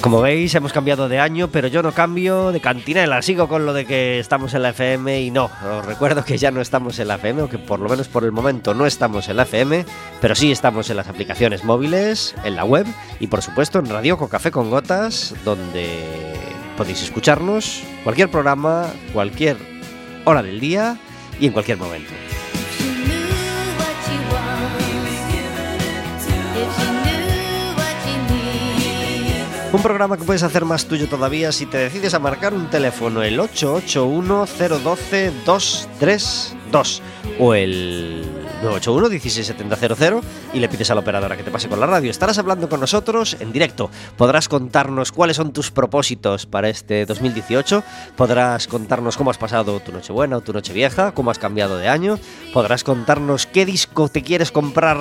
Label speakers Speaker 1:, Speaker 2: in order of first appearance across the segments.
Speaker 1: Como veis, hemos cambiado de año, pero yo no cambio de cantinela. Sigo con lo de que estamos en la FM y no. Os recuerdo que ya no estamos en la FM, o que por lo menos por el momento no estamos en la FM, pero sí estamos en las aplicaciones móviles, en la web y por supuesto en Radio con Café con Gotas, donde podéis escucharnos cualquier programa, cualquier hora del día y en cualquier momento. Un programa que puedes hacer más tuyo todavía si te decides a marcar un teléfono el 881-012-232 o el 981-16700 y le pides a la operadora que te pase con la radio. Estarás hablando con nosotros en directo. Podrás contarnos cuáles son tus propósitos para este 2018. Podrás contarnos cómo has pasado tu Nochebuena o tu Nochevieja, cómo has cambiado de año. Podrás contarnos qué disco te quieres comprar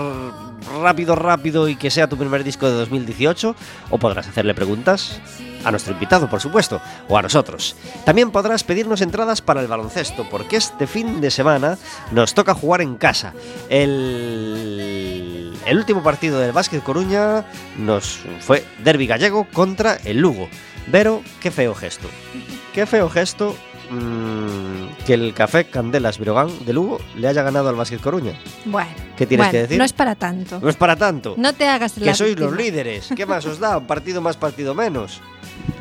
Speaker 1: rápido, rápido y que sea tu primer disco de 2018. O podrás hacerle preguntas a nuestro invitado, por supuesto, o a nosotros. También podrás pedirnos entradas para el baloncesto, porque este fin de semana nos toca jugar en casa. El, el último partido del Básquet Coruña nos fue Derby Gallego contra el Lugo. Pero qué feo gesto. Qué feo gesto mm, que el Café Candelas Virogán de Lugo le haya ganado al Básquet Coruña.
Speaker 2: Bueno,
Speaker 1: ¿Qué tienes
Speaker 2: bueno,
Speaker 1: que decir?
Speaker 2: No es para tanto.
Speaker 1: No es para tanto.
Speaker 2: No te hagas la
Speaker 1: que sois los líderes. ¿Qué más os da? Un partido más, partido menos.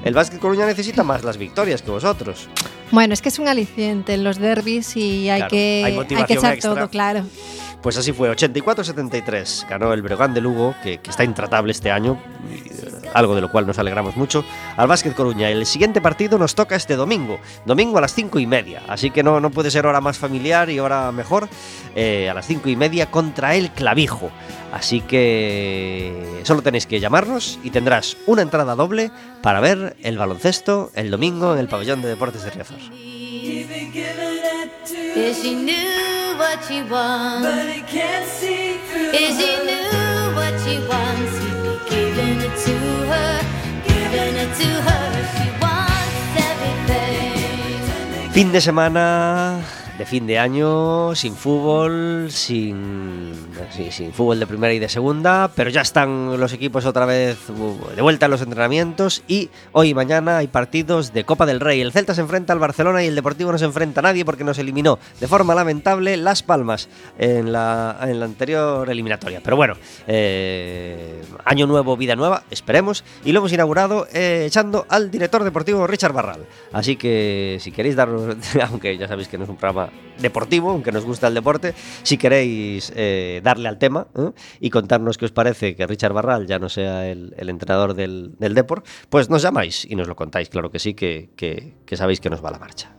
Speaker 1: El Básquet Coruña necesita más las victorias que vosotros.
Speaker 2: Bueno, es que es un aliciente en los derbis y hay
Speaker 1: Claro,
Speaker 2: que,
Speaker 1: hay
Speaker 2: que echar
Speaker 1: extra.
Speaker 2: todo, claro.
Speaker 1: Pues así fue, 84-73. Ganó el Breogán de Lugo, que, está intratable este año, eh, algo de lo cual nos alegramos mucho, al Básquet Coruña. El siguiente partido nos toca este domingo, domingo a las 5 y media. Así que no, no puede ser hora más familiar y hora mejor, eh, a las 5 y media contra el Clavijo. Así que solo tenéis que llamarnos y tendrás una entrada doble para ver el baloncesto el domingo en el pabellón de deportes de Riazor.
Speaker 3: If she knew what she wants, but it can't see through. If she knew what she wants, he'd be giving it to her, giving it to her. She wants everything.
Speaker 1: Fin de semana de fin de año, sin fútbol, sin, sin fútbol de primera y de segunda, pero ya están los equipos otra vez uh, de vuelta a los entrenamientos y hoy y mañana hay partidos de Copa del Rey. El Celta se enfrenta al Barcelona y el Deportivo no se enfrenta a nadie porque nos eliminó de forma lamentable Las Palmas en la, en la anterior eliminatoria. Pero bueno, eh, año nuevo, vida nueva, esperemos. Y lo hemos inaugurado eh, echando al director deportivo Richard Barral. Así que si queréis darnos, aunque ya sabéis que no es un programa deportivo, aunque nos gusta el deporte, si queréis eh, darle al tema ¿eh? y contarnos qué os parece que Richard Barral ya no sea el, entrenador del, del Deport, pues nos llamáis y nos lo contáis, claro que sí, que, que- que sabéis que nos va la marcha.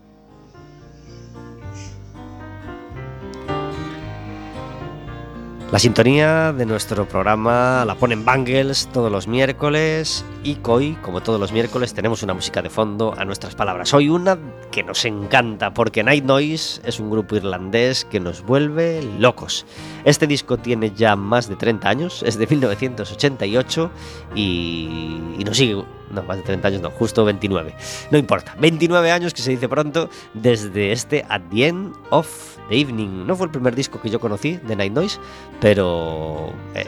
Speaker 1: La sintonía de nuestro programa la ponen Bangles todos los miércoles y hoy, como todos los miércoles, tenemos una música de fondo a nuestras palabras. Hoy una que nos encanta porque Night Noise es un grupo irlandés que nos vuelve locos. Este disco tiene ya más de 30 años, es de 1988 y, nos sigue... No, más de 30 años no, justo 29. No importa, 29 años que se dice pronto desde este At the End of the Evening. No fue el primer disco que yo conocí de Night Noise, pero eh,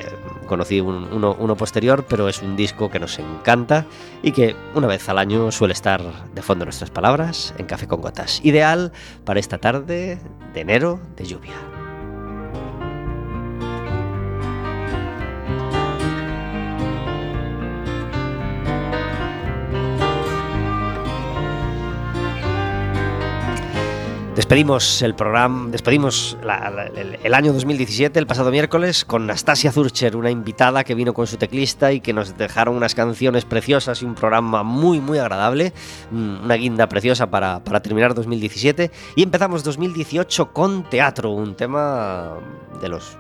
Speaker 1: conocí un- uno, uno posterior, pero es un disco que nos encanta y que una vez al año suele estar de fondo nuestras palabras en Café con Gotas. Ideal para esta tarde de enero de lluvia. Despedimos el programa, despedimos el año 2017, el pasado miércoles, con Nastasia Zurcher, una invitada que vino con su teclista y que nos dejaron unas canciones preciosas y un programa muy, muy agradable, mm, una guinda preciosa para, para terminar 2017. Y empezamos 2018 con teatro, un tema de los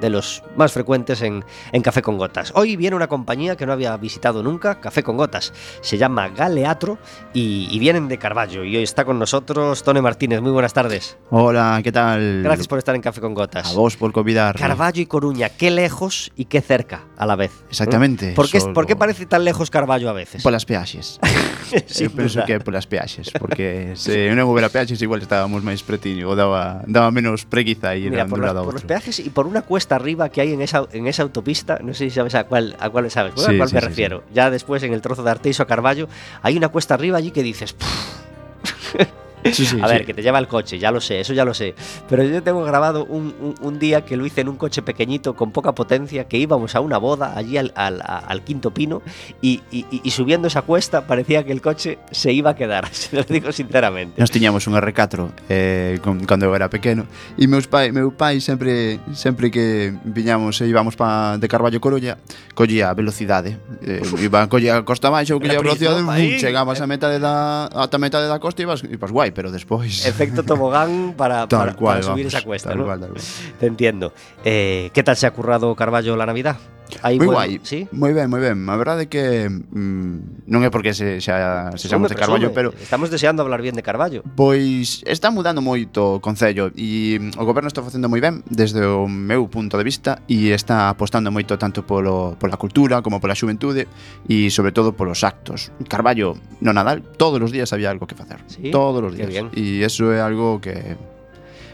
Speaker 1: de los más frecuentes en, en Café con Gotas. Hoy viene una compañía que no había visitado nunca, Café con Gotas. Se llama Galeatro y, y vienen de Carballo. Y hoy está con nosotros Tone Martínez. Muy buenas tardes.
Speaker 4: Hola, ¿qué tal?
Speaker 1: Gracias por estar en Café con Gotas.
Speaker 4: A vos por convidar.
Speaker 1: Carballo y Coruña, qué lejos y qué cerca a la vez.
Speaker 4: Exactamente,
Speaker 1: ¿Por qué,
Speaker 4: solo-
Speaker 1: por qué parece tan lejos Carballo a veces?
Speaker 4: Polas peaxes.
Speaker 1: Sin
Speaker 4: Eu penso que é polas peaxes, porque se non houbera peaxes igual estábamos máis pretiño, ou daba, daba menos preguiza ir
Speaker 1: Mira, por, las- por los peajes y por una cuesta arriba que hay en esa, en esa autopista, no sé si sabes a cuál, a cuál sabes, a
Speaker 4: Sí,
Speaker 1: cuál
Speaker 4: sí,
Speaker 1: me
Speaker 4: sí,
Speaker 1: refiero. Ya después en el trozo de Arteiso a Carballo hay una cuesta arriba allí que dices.
Speaker 4: Sí, sí,
Speaker 1: a
Speaker 4: sí.
Speaker 1: ver, que te lleva el coche, ya lo sé, eso ya lo sé. Pero yo tengo grabado un, un- un día que lo hice en un coche pequeñito con poca potencia, que íbamos a una boda allí al, al- al quinto pino y, y- y- subiendo esa cuesta parecía que el coche se iba a quedar, se lo digo sinceramente.
Speaker 4: Nos tiñamos un R4 eh, cando eu era pequeno e meus pai, meu pai sempre sempre que viñamos e íbamos pa de Carballo Coruña collía a velocidade eh, iba collía a costa baixo collía a velocidade bum, chegabas a metade da ata metade da costa e ibas, ibas guai guai, pero despois...
Speaker 1: Efecto tobogán para, para,
Speaker 4: cual,
Speaker 1: para subir
Speaker 4: vamos,
Speaker 1: esa cuesta,
Speaker 4: tal
Speaker 1: ¿no?
Speaker 4: Cual, tal cual.
Speaker 1: Te entiendo. Eh, ¿Qué tal se ha currado Carballo la Navidad? Aí
Speaker 4: moi guai.
Speaker 1: Sí?
Speaker 4: Moi ben, moi ben. A verdade é que mm, non é porque se xa se xamos de Carballo, pero
Speaker 1: estamos deseando hablar bien de Carballo.
Speaker 4: Pois está mudando moito o concello e mm, o goberno está facendo moi ben desde o meu punto de vista e está apostando moito tanto polo pola cultura como pola xuventude e sobre todo polos actos. Carballo no Nadal todos os días había algo que facer.
Speaker 1: ¿Sí?
Speaker 4: Todos os días. E iso é algo que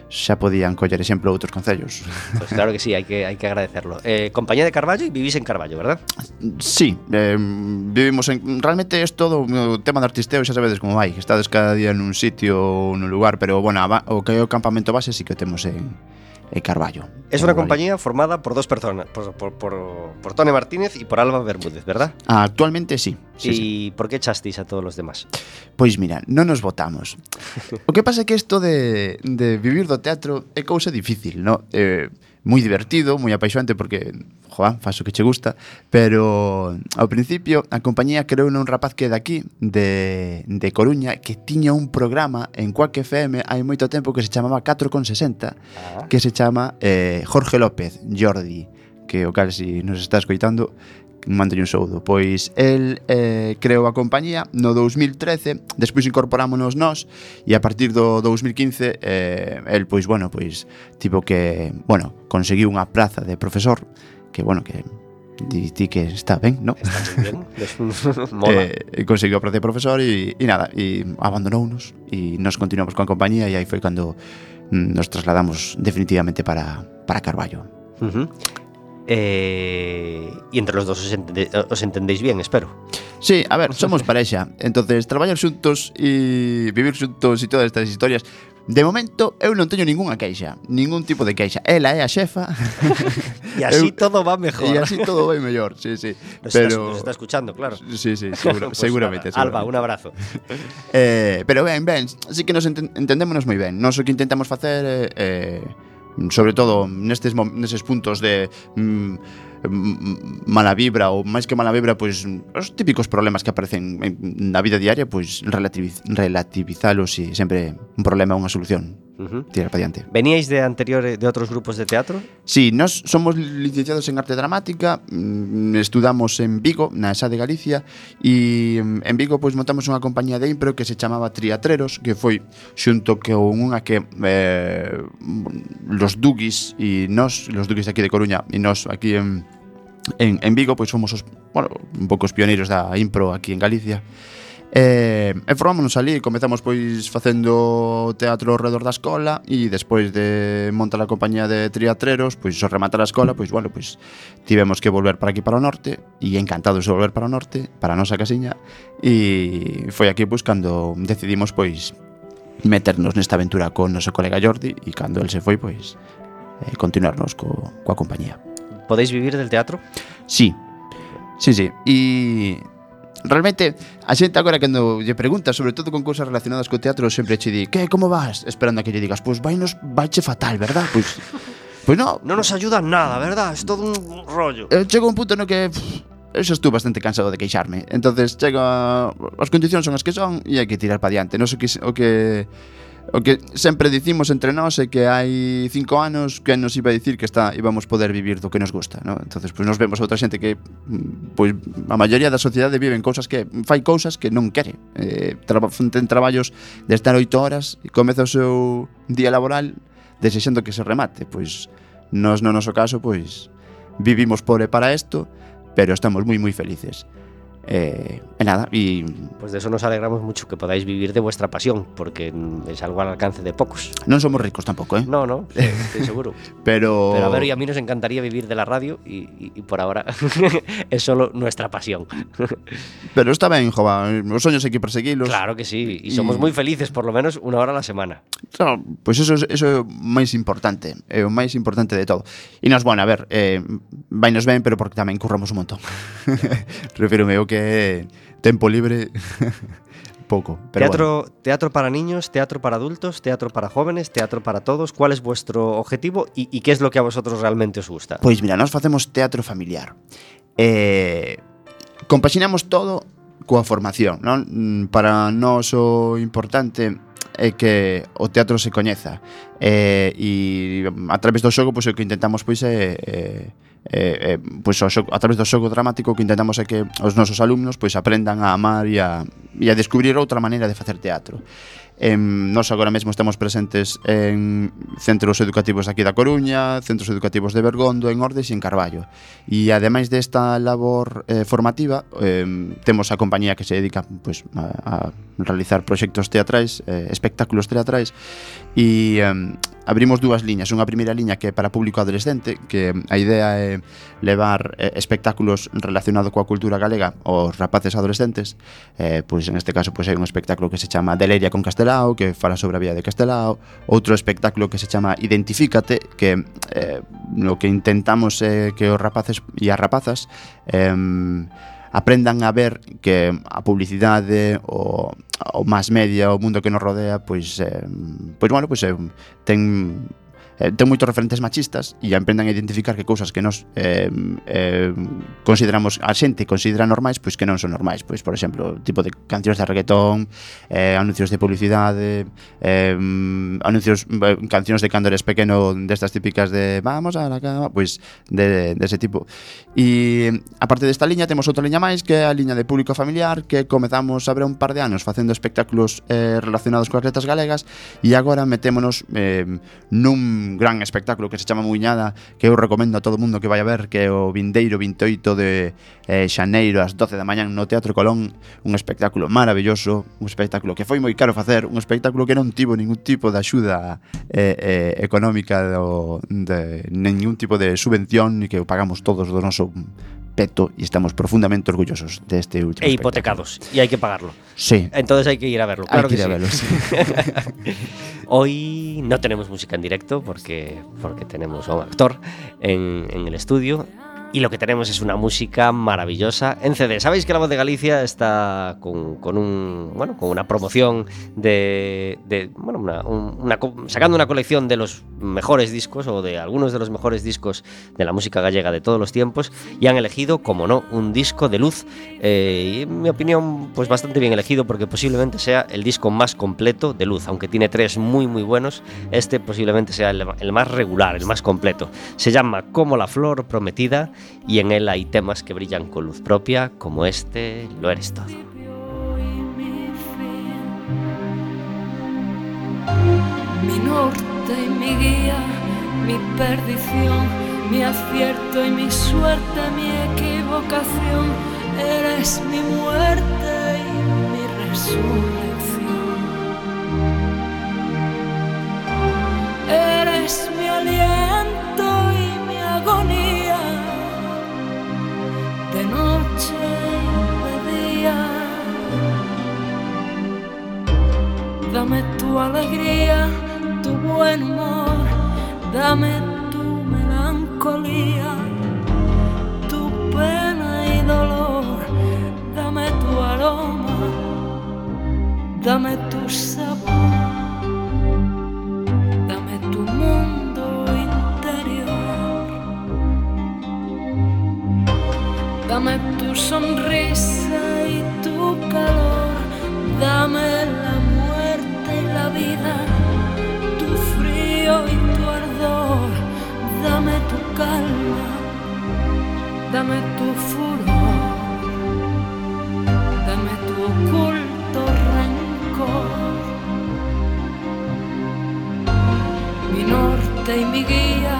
Speaker 4: xa podían coller exemplo outros concellos.
Speaker 1: Pues claro que sí, hai que, hai que agradecerlo. Eh, compañía de Carballo e vivís en Carballo, verdad?
Speaker 4: Sí, eh, vivimos en... Realmente é todo o tema de artisteo, xa sabedes como vai, estades cada día nun sitio ou nun lugar, pero, bueno, o que é o campamento base sí que o temos en, e Carballo.
Speaker 1: Es una compañía formada por dos personas, por, por, por, por Tony Martínez y por Alba Bermúdez, ¿verdad?
Speaker 4: Actualmente sí. sí
Speaker 1: ¿Y
Speaker 4: sí.
Speaker 1: por qué echasteis a todos los demás?
Speaker 4: Pois mira, non nos votamos. o que pasa é que isto de, de vivir do teatro é cousa difícil, ¿no? Eh, moi divertido, moi apaixonante porque, joa, faz o que che gusta, pero ao principio a compañía creou un rapaz que é daqui, de, de Coruña, que tiña un programa en Quack FM hai moito tempo que se chamaba 4,60,
Speaker 1: ah.
Speaker 4: que se chama eh, Jorge López, Jordi, que o cal si nos está escoitando, manto un soudo. Pois el eh, creou a compañía no 2013, despois incorporámonos nós e a partir do 2015 eh, el pois bueno, pois tipo que, bueno, conseguiu unha praza de profesor que bueno, que di, di que está ben, ¿no?
Speaker 1: Está moi ben, mola.
Speaker 4: Eh, conseguiu a praza de profesor e, e nada, e abandonounos e nos continuamos coa compañía e aí foi cando mm, nos trasladamos definitivamente para, para Carballo.
Speaker 1: Uh -huh. E, eh, entre los dos os, entende, os entendéis bien, espero.
Speaker 4: Sí, a ver, somos parexa. Entonces, traballar xuntos e vivir xuntos e todas estas historias De momento, eu non teño ningunha queixa, ningún tipo de queixa. Ela é a xefa.
Speaker 1: e así
Speaker 4: eu,
Speaker 1: todo va mellor.
Speaker 4: E así todo vai mellor, sí, sí.
Speaker 1: Nos,
Speaker 4: pero...
Speaker 1: nos está escuchando, claro.
Speaker 4: Sí, sí, seguro,
Speaker 1: pues
Speaker 4: seguramente,
Speaker 1: nada.
Speaker 4: seguramente.
Speaker 1: Alba, un abrazo.
Speaker 4: eh, pero ben, ben, así que nos ent entendémonos moi ben. Nos o que intentamos facer é... Eh, eh, sobre todo nestes neses puntos de mm, mm, mala vibra ou máis que mala vibra, pois os típicos problemas que aparecen na vida diaria, pois relativiz relativizalos e sempre un problema é unha solución.
Speaker 1: Uh -huh.
Speaker 4: Tirar para diante.
Speaker 1: Veníais de anteriores de outros grupos de teatro?
Speaker 4: Sí, nós somos licenciados en arte dramática, mm, estudamos en Vigo, na ESA de Galicia, e mm, en Vigo pois montamos unha compañía de impro que se chamaba Triatreros, que foi xunto que unha que eh, los Dugis e nós, los Dugis aquí de Coruña e nós aquí en, en, en Vigo, pois fomos os, bueno, un pouco os pioneiros da impro aquí en Galicia. Eh, e, e formámonos ali, comezamos pois facendo teatro ao redor da escola e despois de montar a compañía de triatreros, pois ao rematar a escola, pois bueno, pois tivemos que volver para aquí para o norte e encantados de volver para o norte, para a nosa casiña e foi aquí pois cando decidimos pois meternos nesta aventura con noso colega Jordi e cando el se foi pois eh, continuarnos co, coa compañía.
Speaker 1: Podéis vivir del teatro?
Speaker 4: Sí, sí, sí. E Realmente, a xente agora cando lle pregunta, sobre todo con cousas relacionadas co teatro, sempre che di, "Que, como vas?" esperando a que lle digas, "Pois pues, vainos vaiche fatal, verdad?" Pois Pois non
Speaker 1: no. Non nos ayuda nada, verdad? É todo un rollo.
Speaker 4: Eh, chego a un punto no que pff, eu xa estou bastante cansado de queixarme. Entonces, chego as condicións son as que son e hai que tirar para diante. Non sei o que o que O que sempre dicimos entre nós é que hai cinco anos que nos iba a dicir que está íbamos poder vivir do que nos gusta, ¿no? Entonces, pois pues, nos vemos outra xente que pois pues, a maioría da sociedade vive en cousas que fai cousas que non quere. Eh, tra ten traballos de estar oito horas e comeza o seu día laboral desexando que se remate, pois pues, nos no noso caso, pois vivimos pobre para isto, pero estamos moi moi felices. Eh, nada, e
Speaker 1: Pues de eso nos alegramos mucho que podáis vivir de vuestra pasión, porque es algo al alcance de pocos.
Speaker 4: non somos ricos tampouco, eh?
Speaker 1: No, no, sí, estoy seguro.
Speaker 4: Pero
Speaker 1: Pero a ver, y a mí nos encantaría vivir de la radio y, y- y por ahora es solo nuestra pasión.
Speaker 4: pero está ben, jova, os soños hai que perseguilos.
Speaker 1: Claro que sí, y somos
Speaker 4: Y-
Speaker 1: muy felices por lo menos una hora a la semana.
Speaker 4: Claro, pois eso, eso é o máis importante É o máis importante de todo E nos, bueno, a ver, eh, vainos ben Pero porque tamén curramos un montón Refírome o que que tempo libre pouco. Pero
Speaker 1: teatro, bueno. teatro para niños, teatro para adultos, teatro para jóvenes, teatro para todos. ¿Cuál es vuestro objetivo y, y qué es lo que a vosotros realmente os gusta?
Speaker 4: Pois mira, nós facemos teatro familiar. Eh, compaxinamos todo coa formación, non? Mm, para nós o importante é que o teatro se coñeza. Eh, e a través do xogo, pois, o que intentamos pois é, é eh, eh, pois o xogo, a través do xogo dramático que intentamos é que os nosos alumnos pois aprendan a amar e a, e a descubrir outra maneira de facer teatro. Em, nos agora mesmo estamos presentes en centros educativos aquí da Coruña, centros educativos de Bergondo, en Ordes e en Carballo. E ademais desta labor eh, formativa, eh, temos a compañía que se dedica pues, a, a realizar proxectos teatrais, eh, espectáculos teatrais e eh, abrimos dúas liñas, unha primeira liña que é para público adolescente, que a idea é levar eh, espectáculos relacionados coa cultura galega aos rapaces adolescentes. Eh, pois en este caso pois hai un espectáculo que se chama Deleria con Castelao, que fala sobre a vida de Castelao, outro espectáculo que se chama Identifícate, que eh, lo que intentamos é eh, que os rapaces e as rapazas eh, aprendan a ver que a publicidade, o, o más media, o mundo que nos rodea, pois, eh, pois bueno, pois, eh, ten eh, ten moitos referentes machistas e aprendan a identificar que cousas que nos eh, eh, consideramos a xente considera normais, pois que non son normais. Pois por exemplo, tipo de cancións de reggaetón eh, anuncios de publicidade eh, anuncios eh, cancións de cando eres pequeno destas típicas de vamos a la cama pois de, de ese tipo. E aparte desta liña temos outra liña máis que é a liña de público familiar que comezamos a ver un par de anos facendo espectáculos eh, relacionados coas letras galegas e agora metémonos eh, nun un gran espectáculo que se chama Muiñada que eu recomendo a todo mundo que vai a ver que é o Vindeiro 28 de eh, Xaneiro ás 12 da mañan no Teatro Colón. Un espectáculo maravilloso un espectáculo que foi moi caro facer un espectáculo que non tivo ningún tipo de axuda eh, eh, económica do, de, ningún tipo de subvención que o pagamos todos do noso e estamos profundamente orgullosos deste último
Speaker 1: E
Speaker 4: espectáculo.
Speaker 1: hipotecados, y hay que pagarlo.
Speaker 4: Sí,
Speaker 1: Entonces hay que ir a verlo, claro
Speaker 4: que
Speaker 1: que,
Speaker 4: ir a
Speaker 1: sí.
Speaker 4: verlo, sí.
Speaker 1: Hoy no tenemos música en directo porque, porque tenemos a un actor en, en el estudio y lo que tenemos es una música maravillosa en CD. Sabéis que La Voz de Galicia está con, con un, bueno, con una promoción de, de, bueno, una- sacando una colección de los mejores discos o de algunos de los mejores discos de la música gallega de todos los tiempos y han elegido, como no, un disco de luz eh, y en mi opinión pues bastante bien elegido porque posiblemente sea el disco más completo de luz, aunque tiene tres muy muy buenos, este posiblemente sea el más regular, el más completo. Se llama Como la flor prometida y en él hay temas que brillan con luz propia, como este, Lo eres todo.
Speaker 5: mi norte y mi guía, mi perdición, mi acierto y mi suerte, mi equivocación. Eres mi muerte y mi resurrección. Eres mi aliento Dame tu alegría, tu buen humor, dame tu melancolía, tu pena y dolor, dame tu aroma, dame tu sabor, dame tu mundo interior, dame tu sonrisa y tu calor, dame la calma, dame tu furor, dame tu oculto rencor. Mi norte y mi guía,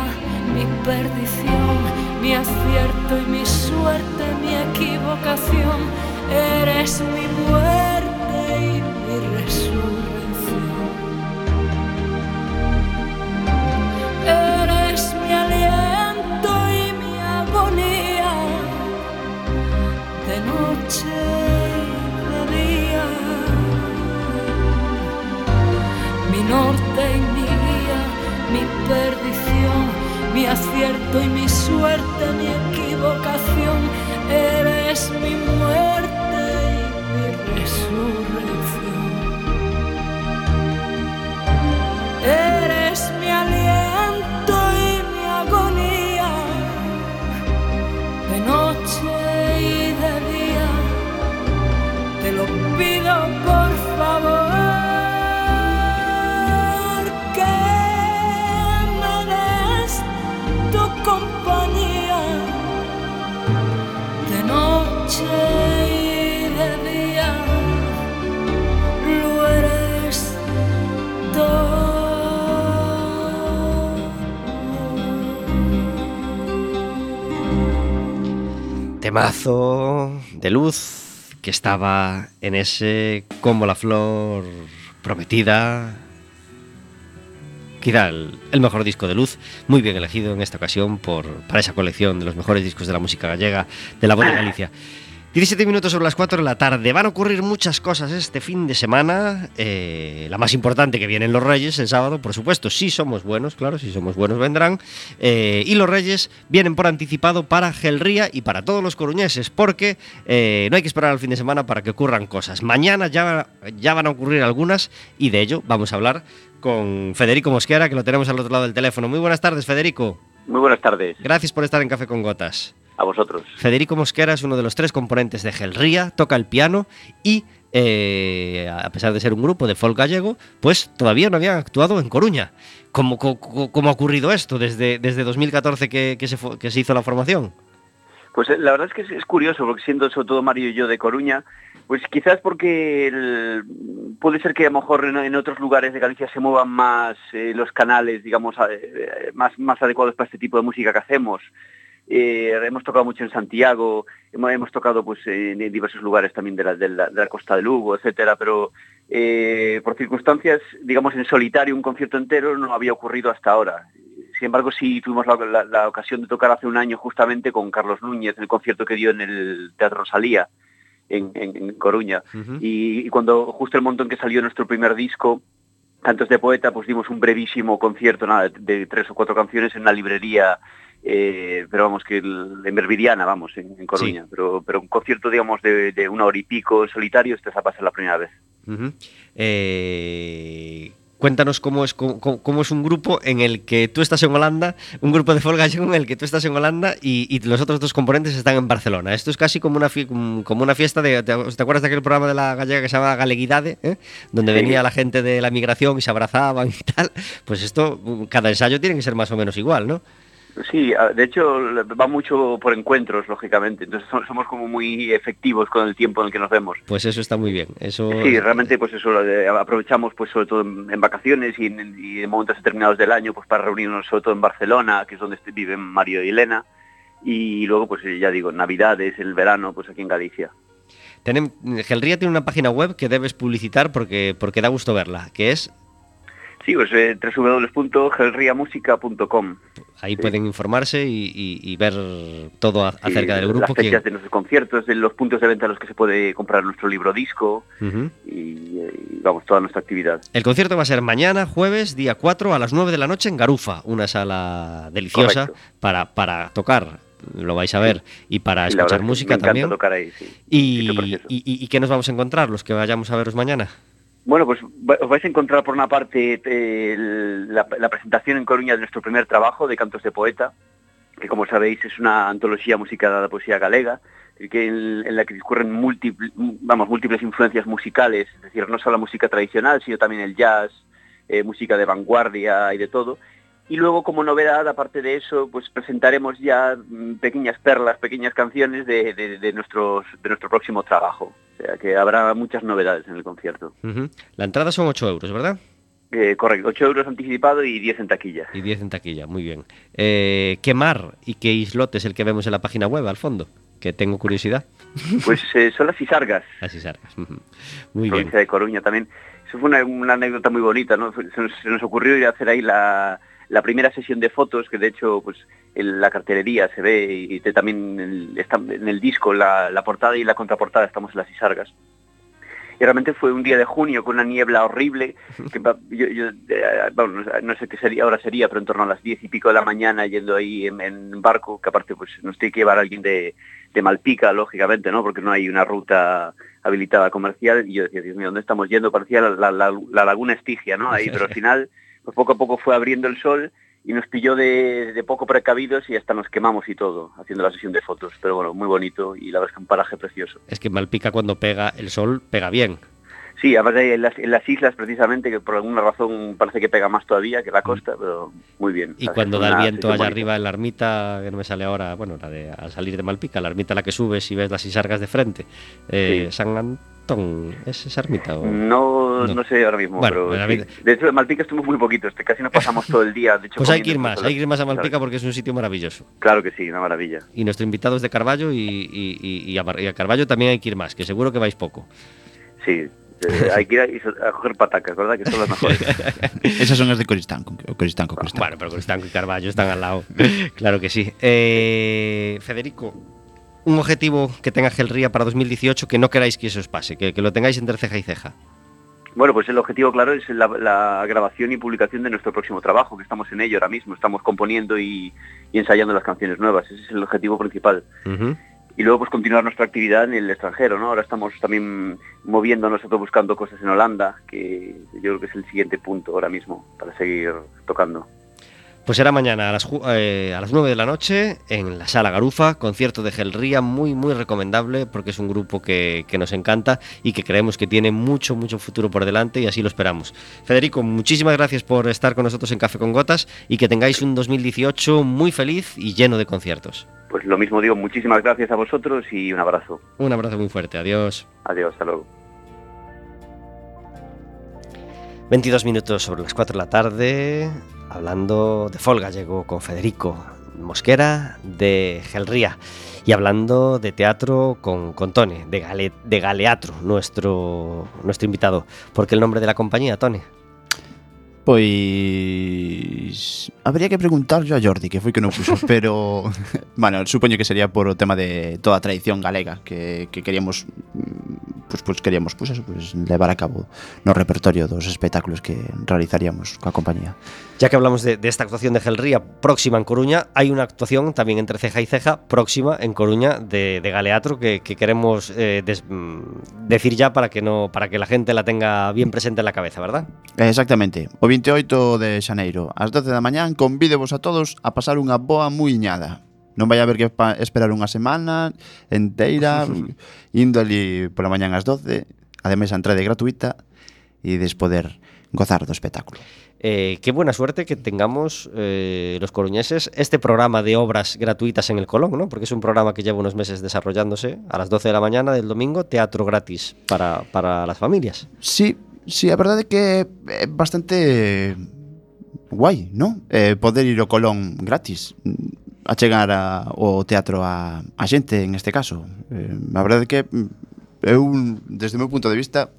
Speaker 5: mi perdición, mi acierto y mi suerte, mi equivocación, eres mi muerte. Perdición, mi acierto y mi suerte, mi equivocación.
Speaker 1: Temazo de luz que estaba en ese como la flor prometida. Quizá el, el mejor disco de luz, muy bien elegido en esta ocasión por, para esa colección de los mejores discos de la música gallega de la Voz de Galicia. 17 minutos sobre las 4 de la tarde. Van a ocurrir muchas cosas este fin de semana. Eh, la más importante que vienen los Reyes el sábado, por supuesto. Si somos buenos, claro, si somos buenos vendrán. Eh, y los Reyes vienen por anticipado para Gelría y para todos los coruñeses, porque eh, no hay que esperar al fin de semana para que ocurran cosas. Mañana ya, ya van a ocurrir algunas y de ello vamos a hablar con Federico Mosquera, que lo tenemos al otro lado del teléfono. Muy buenas tardes, Federico.
Speaker 6: Muy buenas tardes
Speaker 1: Gracias por estar en Café con Gotas.
Speaker 6: A vosotros.
Speaker 1: Federico Mosquera es uno de los tres componentes de Gelría, toca el piano y, eh, a pesar de ser un grupo de folk gallego, pues todavía no habían actuado en Coruña. ¿Cómo, co- cómo ha ocurrido esto desde, desde 2014 que, que se, que se hizo la formación?
Speaker 6: Pues eh, la verdad es que es, es curioso, porque siendo sobre todo Mario y yo de Coruña, pues quizás porque el- puede ser que a lo mejor en, en otros lugares de Galicia se muevan más eh, los canales, digamos, a- eh, más, más adecuados para este tipo de música que hacemos. Eh, hemos tocado mucho en Santiago, hemos, hemos tocado pues en, en diversos lugares también de la, de la- de la costa de Lugo, etcétera, pero eh, por circunstancias, digamos, en solitario un concierto entero no había ocurrido hasta ahora. Sin embargo, sí tuvimos la, la- la ocasión de tocar hace un año justamente con Carlos Núñez en el concierto que dio en el Teatro Rosalía, en, en- en Coruña. y, y cuando justo el momento en que salió nuestro primer disco, Cantos de Poeta, pues dimos un brevísimo concierto nada, de, de tres o cuatro canciones en una librería, eh, pero vamos, que el- en Mervidiana, vamos, en, en Coruña. Pero, pero un concierto, digamos, de, de una hora y pico solitario, esta va a ser la primera vez.
Speaker 1: Eh, cuéntanos cómo es, cómo, cómo es un grupo en el que tú estás en Holanda, un grupo de folk en el que tú estás en Holanda y, y los otros dos componentes están en Barcelona. Esto es casi como una, como una fiesta de... ¿Te, acuerdas de aquel programa de la gallega que se llama Galeguidade? eh? Donde
Speaker 6: Sí.
Speaker 1: venía la gente de la migración y se abrazaban y tal. Pues esto, cada ensayo tiene que ser más o menos igual, ¿no?
Speaker 6: Sí, de hecho va mucho por encuentros, lógicamente. Entonces so- somos como muy efectivos con el tiempo en el que nos vemos.
Speaker 1: Pues eso está muy bien. Eso,
Speaker 6: Sí, realmente pues eso eh, aprovechamos pues sobre todo en, vacaciones y en, y en momentos determinados del año pues para reunirnos sobre todo en Barcelona, que es donde viven Mario y Elena, y luego pues eh, ya digo, Navidades, el verano pues aquí en Galicia.
Speaker 1: Gelría tiene una página web que debes publicitar porque, porque da gusto verla, que es
Speaker 6: Sí, pues eh, www.gelriamusica.com.
Speaker 1: Ahí pueden informarse y, y- y ver todo a- acerca del
Speaker 6: Las
Speaker 1: grupo.
Speaker 6: fechas
Speaker 1: quién-
Speaker 6: de nuestros conciertos, de los puntos de venta a los que se puede comprar nuestro libro disco y, y, vamos, toda nuestra actividad.
Speaker 1: El concierto va a ser mañana, jueves, día 4, a las 9 de la noche en Garufa, una sala deliciosa para, para tocar, lo vais a ver, y para escuchar música también.
Speaker 6: tocar ahí, sí.
Speaker 1: Y,
Speaker 6: Sitio precioso.
Speaker 1: y, y- y qué nos vamos a encontrar los que vayamos a veros mañana?
Speaker 6: Bueno, pues os vais a encontrar por una parte eh, la, la presentación en Coruña de nuestro primer trabajo de Cantos de Poeta, que como sabéis es una antología musicada de poesía galega, en la que discurren múltiples, vamos, múltiples influencias musicales, es decir, no solo la música tradicional, sino también el jazz, eh, música de vanguardia y de todo. Y luego, como novedad, aparte de eso, pues presentaremos ya mm, pequeñas perlas, pequeñas canciones de, de- de nuestros, de nuestro próximo trabajo. O sea, que habrá muchas novedades en el concierto.
Speaker 1: La entrada son 8 euros, ¿verdad?
Speaker 6: Eh, correcto, 8 euros anticipado y 10 en taquilla.
Speaker 1: Y 10 en taquilla, muy bien. Eh, ¿Qué mar y qué islote es el que vemos en la página web al fondo? Que tengo curiosidad.
Speaker 6: Pues eh, son las Isargas,
Speaker 1: Así sargas. Ujú. Muy bien.
Speaker 6: provincia de Coruña también. Eso fue una, una anécdota muy bonita, ¿no? Se nos, se nos ocurrió ir a hacer ahí la, la primera sesión de fotos, que de hecho, pues en la cartelería se ve y también en el, está en el disco, la, portada y la contraportada estamos en las Isargas. Y realmente fue un día de junio con una niebla horrible, que yo, yo, eh, no sé- qué sería, ahora sería, pero en torno a las diez y pico de la mañana yendo ahí en, barco, que aparte pues nos tiene que llevar alguien de, Malpica, lógicamente, ¿no? Porque no hay una ruta habilitada comercial y yo decía, Dios mío, ¿dónde estamos yendo? Parecía la- la- la laguna Estigia, ¿no? Ahí, pero al final, pues poco a poco fue abriendo el sol y nos pilló de, de poco precavidos y hasta nos quemamos y todo, haciendo la sesión de fotos. Pero bueno, muy bonito y la verdad es que un paraje precioso.
Speaker 1: Es que Malpica cuando pega el sol, pega bien.
Speaker 6: Sí, además en las, en las islas precisamente, que por alguna razón parece que pega más todavía que la costa, pero muy bien.
Speaker 1: Mm. Y cuando da el viento allá
Speaker 6: bonita.
Speaker 1: arriba en la ermita, que no me sale ahora, bueno, la de al salir de Malpica, la ermita a la que subes y ves las isargas de frente. Eh,
Speaker 6: Sí.
Speaker 1: San ¿es esa ermita? o-
Speaker 6: No,
Speaker 1: No.
Speaker 6: no, sé ahora mismo,
Speaker 1: Bueno,
Speaker 6: pero sí. de hecho en Malpica estuvimos muy poquitos, que casi nos pasamos todo el día. De hecho,
Speaker 1: Pues hay que ir más, hay que ir más a
Speaker 6: Claro.
Speaker 1: Malpica porque es un sitio maravilloso.
Speaker 6: Claro que sí, una maravilla.
Speaker 1: Y nuestro invitado es de Carballo y, y- y- y a, Mar- y a Carballo también hay que ir más, que seguro que vais poco.
Speaker 6: Sí, eh, hay que ir a, coger patacas, ¿verdad? Que son las mejores.
Speaker 4: Esas son as de Coristanco, Coristanco, Coristanco.
Speaker 1: Bueno, pero Cristanco y Carballo están al lado. claro que sí. Eh, Federico, un objetivo que tenga Gelría para 2018 que no queráis que eso os pase, que, que lo tengáis entre ceja y ceja.
Speaker 6: Bueno, pues el objetivo, claro, es la, la grabación y publicación de nuestro próximo trabajo, que estamos en ello ahora mismo. Estamos componiendo y, y ensayando las canciones nuevas. Ese es el objetivo principal. Y luego, pues continuar nuestra actividad en el extranjero, ¿no? Ahora estamos también moviéndonos, nosotros buscando cosas en Holanda, que yo creo que es el siguiente punto ahora mismo para seguir tocando.
Speaker 1: Pues será mañana a las, eh, a las 9 de la noche en la Sala Garufa, concierto de Gelría, muy, muy recomendable porque es un grupo que, que nos encanta y que creemos que tiene mucho, mucho futuro por delante y así lo esperamos. Federico, muchísimas gracias por estar con nosotros en Café con Gotas y que tengáis un 2018 muy feliz y lleno de conciertos.
Speaker 6: Pues lo mismo digo, muchísimas gracias a vosotros y un abrazo.
Speaker 1: Un abrazo muy fuerte, adiós.
Speaker 6: Adiós, hasta luego.
Speaker 1: 22 minutos sobre las 4 de la tarde, hablando de Folk Gallego con Federico Mosquera de Gelría y hablando de teatro con, con Tone, de, Gale- de Galeatro, nuestro, nuestro invitado. Porque el nombre de la compañía, Tone.
Speaker 4: Pois habría que preguntar yo a Jordi, que foi que non puxo, pero bueno, supoño que sería por o tema de toda a tradición galega que, que queríamos pues, pues queríamos pues eso, pues levar a cabo no repertorio dos espectáculos que realizaríamos coa compañía.
Speaker 1: Ya que hablamos de, de esta actuación de Gelría próxima en Coruña, hay una actuación también entre ceja y ceja próxima en Coruña de, de Galeatro que, que queremos eh, des- mm, decir ya para que, no, para que la gente la tenga bien presente en la cabeza, ¿verdad?
Speaker 4: Exactamente, o 28 de xaneiro, ás 12 da mañán, convídevos a todos a pasar unha boa muiñada. Non vai haber que esperar unha semana enteira, indo ali pola mañán ás 12, ademais a entrada é gratuita, e despoder gozar do espectáculo.
Speaker 1: Eh, qué buena suerte que tengamos eh, los coruñeses este programa de obras gratuitas en el Colón, ¿no? Porque es un programa que lleva unos meses desarrollándose a las 12 de la mañana del domingo, teatro gratis para, para las familias.
Speaker 4: Sí, Si, sí, a verdade é que é bastante guai, non? Eh, poder ir ao Colón gratis mm, a chegar a, o teatro a, a xente en este caso. Eh, a verdade é que mm, eu, desde o meu punto de vista,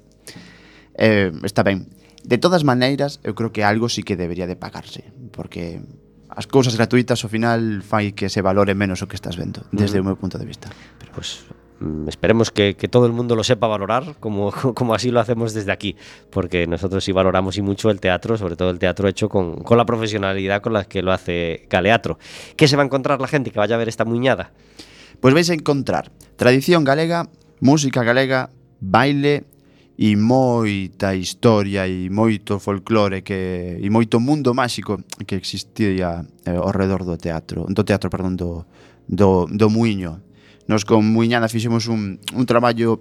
Speaker 4: eh, está ben. De todas maneiras, eu creo que algo sí que debería de pagarse, porque as cousas gratuitas ao final fai que se valore menos o que estás vendo, desde o meu punto de vista. Pero...
Speaker 1: Pois, pues, Mm, esperemos que, que, todo el mundo lo sepa valorar, como, como así lo hacemos desde aquí, porque nosotros sí valoramos y mucho el teatro, sobre todo el teatro hecho con, con la profesionalidad con la que lo hace Galeatro. ¿Qué se va a encontrar la gente que vaya a ver esta muñada?
Speaker 4: Pues vais a encontrar tradición galega, música galega, baile e moita historia e moito folclore que e moito mundo máxico que existía eh, ao redor do teatro, do teatro, perdón, do do, do Muiño, Nos con Muiñana fixemos un, un traballo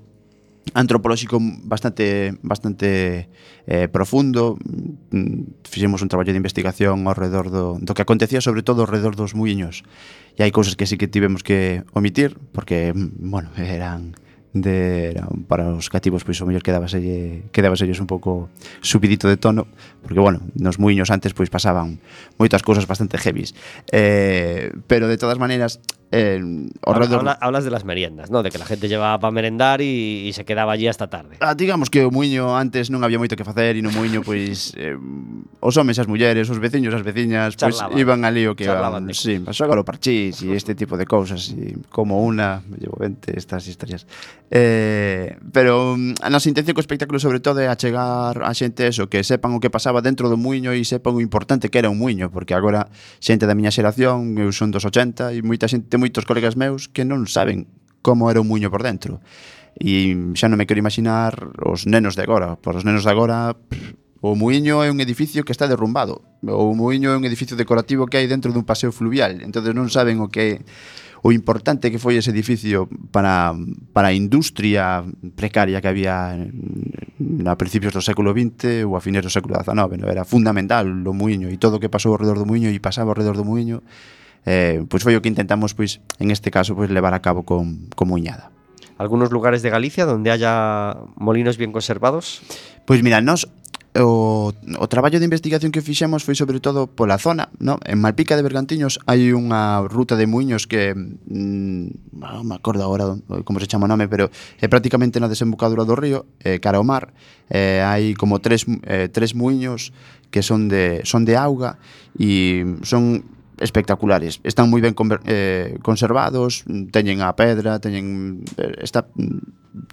Speaker 4: antropolóxico bastante bastante eh, profundo mm, fixemos un traballo de investigación ao redor do, do que acontecía sobre todo ao redor dos muiños e hai cousas que sí que tivemos que omitir porque, mm, bueno, eran de eran para os cativos pois o mellor quedábaselle quedábaselles un pouco subidito de tono, porque bueno, nos muiños antes pois pasaban moitas cousas bastante heavies. Eh, pero de todas maneiras Eh,
Speaker 1: habla, habla, hablas de las meriendas, ¿no? De que la gente llevaba para merendar y, y, se quedaba allí hasta tarde.
Speaker 4: Ah, digamos que o muiño antes non había moito que facer e no muiño pois eh, os homes, as mulleres, os veciños, as veciñas, pois
Speaker 1: Charlaban.
Speaker 4: iban ali o que
Speaker 1: Charlaban,
Speaker 4: iban, sí, xogar o parchís e este tipo de cousas e como una, me llevo 20 estas historias. Eh, pero a nosa intención co espectáculo sobre todo é achegar a xente eso, que sepan o que pasaba dentro do muiño e sepan o importante que era un muiño, porque agora xente da miña xeración, eu son dos 80 e moita xente seguramente moitos colegas meus que non saben como era o muño por dentro. E xa non me quero imaginar os nenos de agora. Por os nenos de agora, o muiño é un edificio que está derrumbado. O muiño é un edificio decorativo que hai dentro dun paseo fluvial. Entonces non saben o que o importante que foi ese edificio para, para a industria precaria que había a principios do século XX ou a fines do século XIX. No, era fundamental o muiño e todo o que pasou ao redor do muiño e pasaba ao redor do muiño eh, pois foi o que intentamos pois en este caso pois levar a cabo con, con Muñada.
Speaker 1: Algunos lugares de Galicia donde haya molinos bien conservados?
Speaker 4: Pois mira, nós o, o traballo de investigación que fixemos foi sobre todo pola zona, no? En Malpica de Bergantiños hai unha ruta de muiños que mm, non me acordo agora como se chama o nome, pero é prácticamente na desembocadura do río, eh, cara ao mar, eh, hai como tres, eh, tres muiños que son de, son de auga e son espectaculares. Están moi ben eh, conservados, teñen a pedra, teñen eh, está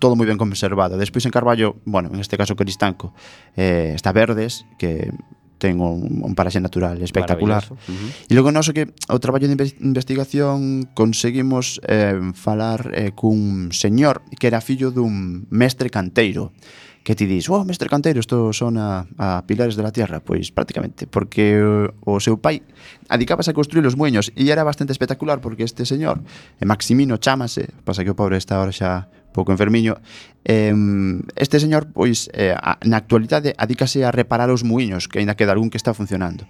Speaker 4: todo moi ben conservado. Despois en Carballo, bueno, en este caso Cristanco, eh, está verdes que ten un, un paraxe natural espectacular.
Speaker 1: Uh -huh.
Speaker 4: E logo noso que o traballo de investigación conseguimos eh, falar eh, cun señor que era fillo dun mestre canteiro que ti dis, oh, mestre Cantero, isto son a, a pilares da tierra, pois prácticamente, porque o, o seu pai adicábase a construir os mueños e era bastante espectacular porque este señor, eh, Maximino chamase, pasa que o pobre está ahora xa pouco enfermiño, eh, este señor, pois, eh, na actualidade adícase a reparar os muiños, que aínda queda algún que está funcionando.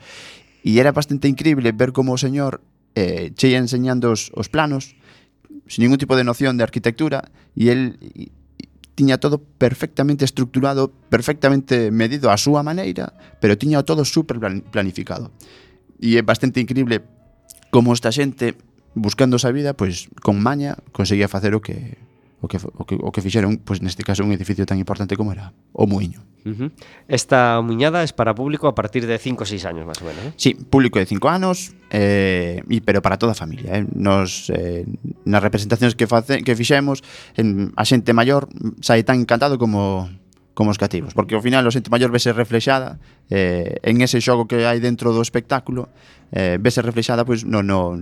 Speaker 4: E era bastante increíble ver como o señor eh, cheia enseñando os, os planos, sin ningún tipo de noción de arquitectura, e el tiña todo perfectamente estructurado, perfectamente medido a súa maneira, pero tiña todo super planificado. E é bastante increíble como esta xente, buscando esa vida, pois con maña, conseguía facer o que o que, o que, o que fixeron, pois neste caso, un edificio tan importante como era o Muiño.
Speaker 1: Uh -huh. Esta muñada é para público a partir de 5 ou 6 anos, máis ou menos. Eh?
Speaker 4: Sí, público de 5 anos, eh, e, pero para toda a familia. Eh? Nos, eh, nas representacións que, face, que fixemos, en, a xente maior sai tan encantado como como os cativos, porque ao final o xente maior vese reflexada eh, en ese xogo que hai dentro do espectáculo eh, vese reflexada pois no, no,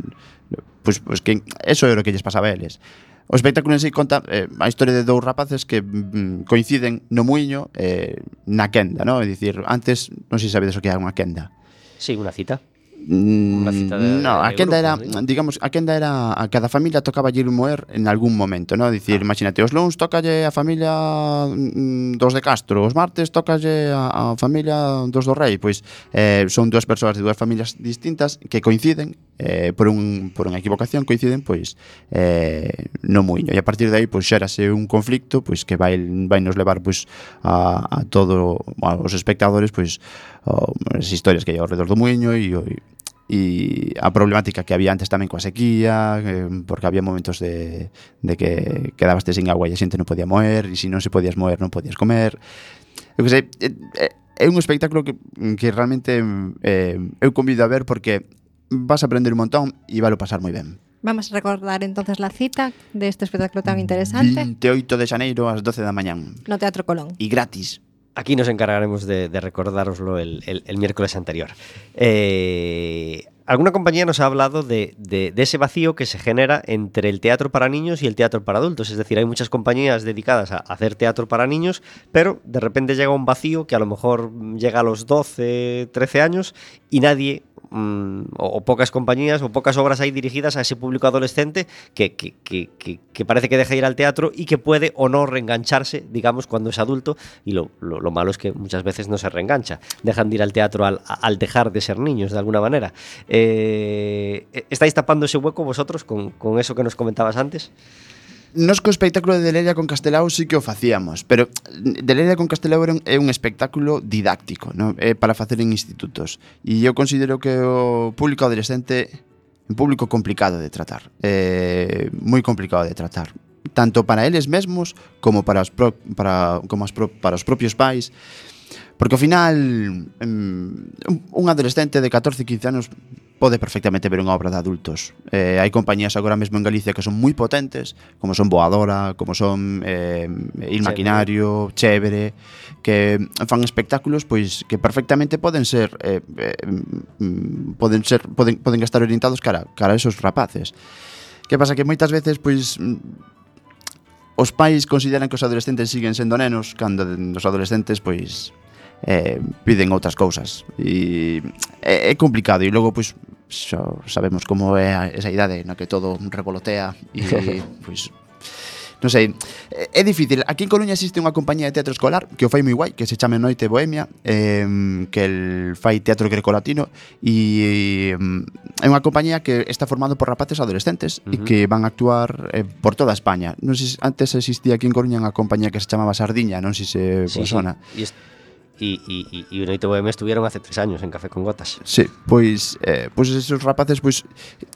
Speaker 4: pois, pois que eso era o que lles pasaba a eles O espectáculo en sí conta eh, a historia de dous rapaces que mm, coinciden no muiño eh, na quenda, non? É dicir, antes, non sei se sabedes o que é unha quenda.
Speaker 1: Sí, unha cita. Unha mm, cita de,
Speaker 4: no, a quenda era,
Speaker 1: ¿sí?
Speaker 4: digamos, a quenda era a cada familia tocaba ir moer en algún momento, no? Dicir,
Speaker 1: ah.
Speaker 4: imagínate, os luns tocalle a familia mm, dos de Castro, os martes tocalle a, a familia dos do Rei, pois eh, son dúas persoas de dúas familias distintas que coinciden eh, por, un, por unha equivocación coinciden pois eh, no muiño e a partir de aí pois xérase un conflicto pois que vai vai nos levar pois a, a todo aos espectadores pois o, as historias que hai ao redor do muiño e, e e a problemática que había antes tamén coa sequía, eh, porque había momentos de, de que quedabaste sin agua e a xente non podía moer, e se non se podías moer non podías comer. Eu que sei, é, é un espectáculo que, que realmente eh, eu convido a ver porque vas a aprender un montón e valo pasar moi ben.
Speaker 2: Vamos a recordar entonces la cita de este espectáculo tan interesante.
Speaker 4: 28 de xaneiro ás 12 da mañán.
Speaker 2: No Teatro Colón.
Speaker 4: E gratis.
Speaker 1: Aquí nos encargaremos de, recordároslo el, miércoles anterior. Eh, alguna compañía nos ha hablado de ese vacío que se genera entre el teatro para niños y el teatro para adultos. Es decir, hay muchas compañías dedicadas a hacer teatro para niños, pero de repente llega un vacío que a lo mejor llega a los 12, 13 años y nadie mm, o, pocas compañías o pocas obras hay dirigidas a ese público adolescente que, que, que, parece que deja ir al teatro y que puede o no reengancharse, digamos, cuando es adulto. Y lo, lo- lo malo es que muchas veces no se reengancha. Dejan de ir al teatro al, al dejar de ser niños, de alguna manera. Eh, ¿Estáis tapando ese hueco vosotros con, con eso que nos comentabas antes?
Speaker 4: Nos co espectáculo de Deleria con Castelao sí que o facíamos, pero mm, Deleria con Castelao é un espectáculo didáctico, no? É para facer en institutos. E eu considero que o público adolescente é un público complicado de tratar, eh, moi complicado de tratar tanto para eles mesmos como para os pro, para como as pro, para os propios pais. Porque ao final um, un adolescente de 14, 15 anos pode perfectamente ver unha obra de adultos. Eh, hai compañías agora mesmo en Galicia que son moi potentes, como son Boadora, como son eh, Il
Speaker 1: Chévere.
Speaker 4: Maquinario, Chévere, que fan espectáculos pois que perfectamente poden ser eh, eh, mm, poden ser poden, poden estar orientados cara cara a esos rapaces. Que pasa que moitas veces pois mm, os pais consideran que os adolescentes siguen sendo nenos cando os adolescentes pois eh, piden outras cousas e é, é complicado e logo pois xa sabemos como é a, esa idade na que todo revolotea e pois non sei, é difícil. Aquí en Coruña existe unha compañía de teatro escolar que o fai moi guai, que se chame Noite Bohemia, eh, que el fai teatro grecolatino e é unha compañía que está formada por rapaces adolescentes uh -huh. e que van a actuar eh, por toda España. Non sei, antes existía aquí en Coruña unha compañía que se chamaba Sardiña, non sei se sí,
Speaker 1: vos sona. Sí e, e, e Unite UM estuvieron hace tres años en Café con Gotas.
Speaker 4: Sí, pois, eh, pois esos rapaces pois,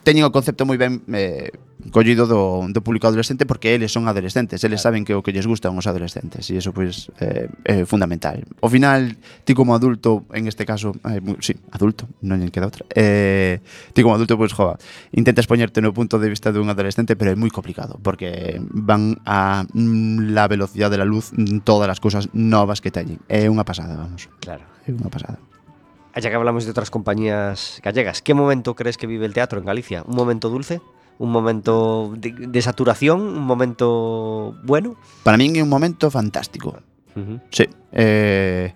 Speaker 4: teñen o concepto moi ben eh, collido do, do público adolescente porque eles son adolescentes, eles saben que o que lles gustan os adolescentes e iso pois pues, é, é fundamental. Ao final, ti como adulto, en este caso, eh, sí, adulto, non lle queda outra. Eh, ti como adulto pois pues, jova, intentas poñerte no punto de vista dun adolescente, pero é moi complicado porque van a mm, la velocidade da luz mm, todas as cousas novas que teñen. É unha pasada, vamos.
Speaker 1: Claro,
Speaker 4: é unha pasada.
Speaker 1: Ya que hablamos de otras compañías gallegas, ¿qué momento crees que vive el teatro en Galicia? ¿Un momento dulce? un momento de, de saturación, un momento bueno.
Speaker 4: Para min é un momento fantástico.
Speaker 1: Uh -huh.
Speaker 4: Sí. Eh,